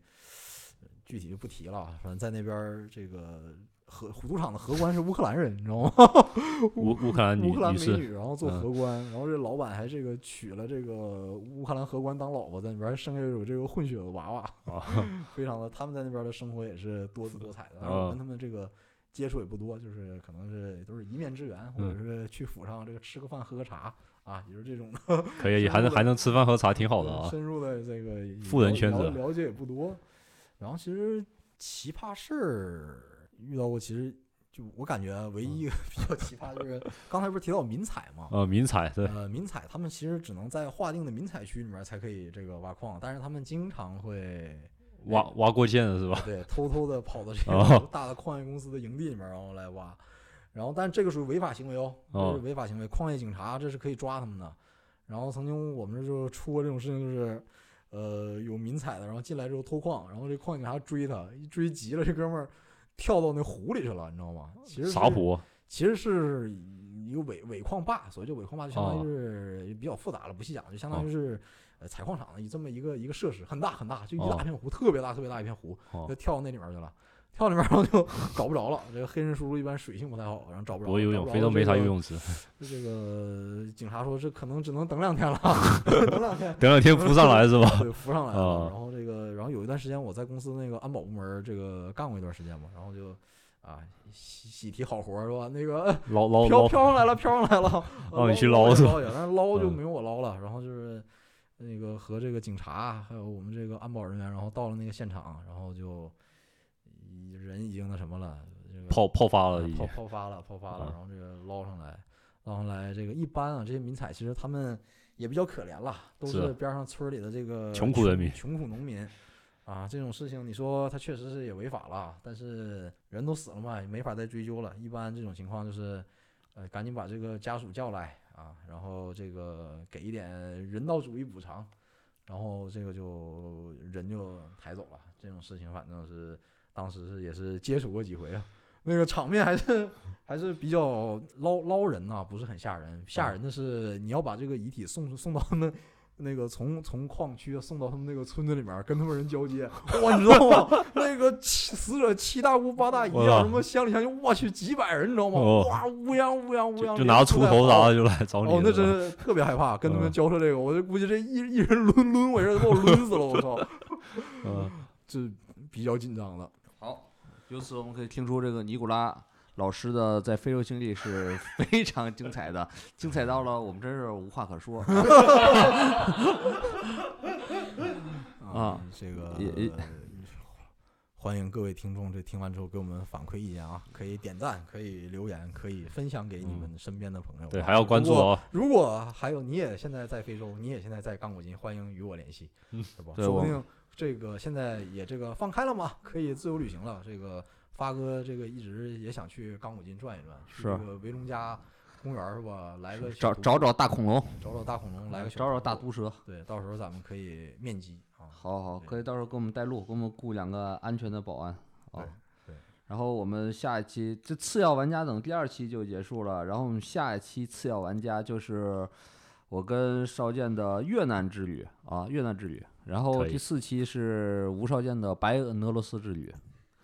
S2: 呃具体就不提了啊，反正在那边儿这个河赌场的荷官是乌克兰人，你知道吗？(laughs)
S1: 乌乌克兰女
S2: 乌克兰美女，然后做
S1: 嗯
S2: 荷官，然后这老板还这个娶了这个乌克兰荷官当老婆，在那边还生下有这个混血的娃娃，
S1: 啊，(laughs)
S2: 非常的他们在那边的生活也是多姿多彩的。
S1: 啊
S2: 然后我跟他们这个接触也不多，就是可能是都是一面之缘，或者
S1: 嗯
S2: 是去府上这个吃个饭喝个茶啊，也是这种的。(laughs)
S1: 可以，还能还能吃饭喝茶，挺好的啊。
S2: 深入的这个
S1: 富人圈子
S2: 了了解也不多。然后其实奇葩事儿遇到过，其实就我感觉啊唯一一个 (laughs) 比较奇葩就是刚才不是提到民采吗？
S1: 呃，民采对，
S2: 呃，民采他们其实只能在划定的民采区里面才可以这个挖矿，但是他们经常会
S1: 挖挖过线的是吧？
S2: 对偷偷的跑到这
S1: 哦
S2: 个大的矿业公司的营地里面，然后来挖。然后，但这个属于违法行为哦，这
S1: 哦
S2: 是违法行为，矿业警察这是可以抓他们的。然后曾经我们这就出过这种事情，就是呃有民采的，然后进来之后偷矿，然后这矿警察追他，一追急了，这哥们儿跳到那湖里去了，你知道吗？其实
S1: 啥湖？
S2: 其实是一个伪伪矿坝，所以这尾矿坝就相当
S1: 哦
S2: 于是比较复杂了，不细讲，就相当于是呃采矿场的这么一个一个设施，很大很大，就一
S1: 哦
S2: 大片湖，特别大特别大一片湖，
S1: 哦
S2: 就跳到那里面去了。跳里面然后就找不着了，这个黑人叔叔一般水性不太好，然后找不着。
S1: 不会游泳，非洲没啥
S2: 这个
S1: 游泳池，
S2: 这个警察说这可能只能等两天了，(laughs) 等两天。
S1: 等两天浮上来是吧？
S2: 对，浮上来了。
S1: 啊
S2: 然后这个，然后有一段时间我在公司那个安保部门这个干过一段时间嘛，然后就啊喜喜提好活是吧？那个
S1: 捞捞
S2: 飘
S1: 捞，
S2: 飘上来了，飘上来了，(laughs)
S1: 让你去
S2: 捞
S1: 捞是吧
S2: 捞一下但是捞就
S1: 嗯
S2: 没有我捞了。然后就是那个和这个警察还有我们这个安保人员，然后到了那个现场，然后就人已经那什么了，这个
S1: 泡泡发
S2: 啊
S1: 了已经。
S2: 泡泡发了，泡发了，
S1: 啊
S2: 然后这个捞上来，捞上来，这个一般啊，这些民采其实他们也比较可怜了，都
S1: 是
S2: 是边上村儿里的这个
S1: 穷苦人民
S2: 穷苦农民。啊，这种事情你说他确实是也违法了，但是人都死了嘛，也没法再追究了。一般这种情况就是，呃，赶紧把这个家属叫来啊，然后这个给一点人道主义补偿，然后这个就人就抬走了。这种事情反正是当时是也是接触过几回啊，那个场面还是还是比较捞捞人呐、不是很吓人。吓人的是你要把这个遗体送送到他们那个从从矿区送到他们那个村子里面，跟他们人交接。哇，你知道吗？那个七死者七大姑八大姨啊，什么乡里乡亲，我去几百人，你知道吗？
S1: 哦
S2: 哇，乌泱乌泱乌泱，
S1: 就就拿锄头啥的就来找你
S2: 哦，那真是特别害怕，跟他们
S1: 嗯
S2: 交涉这个，我就估计这一一人抡抡我一下，把我抡死了，我操！
S1: 嗯，
S2: 这比较紧张的。
S3: 好，由此我们可以听出这个尼古拉老师的在非洲经历是非常精彩的，精彩到了我们真是无话可说。啊，
S2: 这个
S3: 也也
S2: 欢迎各位听众，这听完之后给我们反馈意见啊，可以点赞，可以留言，可以分享给你们身边的朋友啊。
S1: 对，还要关注
S2: 如果
S1: 哦。
S2: 如果还有你也现在在非洲，你也现在在刚果金，欢迎与我联系，
S1: 嗯
S2: 是吧？说不定这个现在也这个放开了嘛，可以自由旅行了。这个发哥这个一直也想去刚果金转一转，去
S3: 是
S2: 这个维隆加公园是吧？来个
S3: 找找找大恐龙，
S2: 找找大恐龙，来个
S3: 找找大毒蛇。
S2: 对，到时候咱们可以面基啊。
S3: 好好，可以到时候给我们带路，给我们雇两个安全的保安啊
S2: 对。
S3: 然后我们下一期这次要玩家等第二期就结束了，然后我们下一期次要玩家就是我跟少剑的越南之旅啊，越南之旅。然后第四期是吴少剑的白俄罗斯之旅。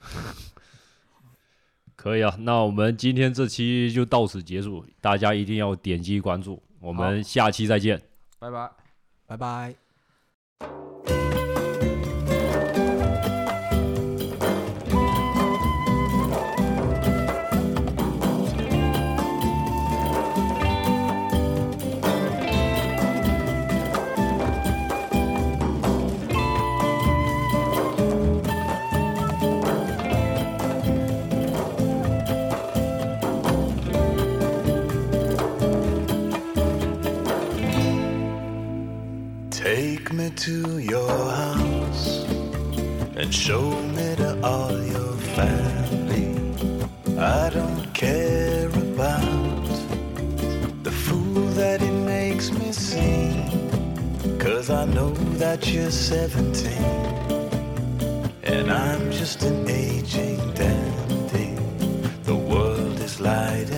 S3: (laughs)
S1: 可以啊，那我们今天这期就到此结束，大家一定要点击关注，我们下期再见。
S3: 拜拜。
S2: 拜拜。
S4: to your house and show me to all your family. I don't care about the fool that it makes me seem, cause I know that you're 17 and I'm just an aging dandy. The world is light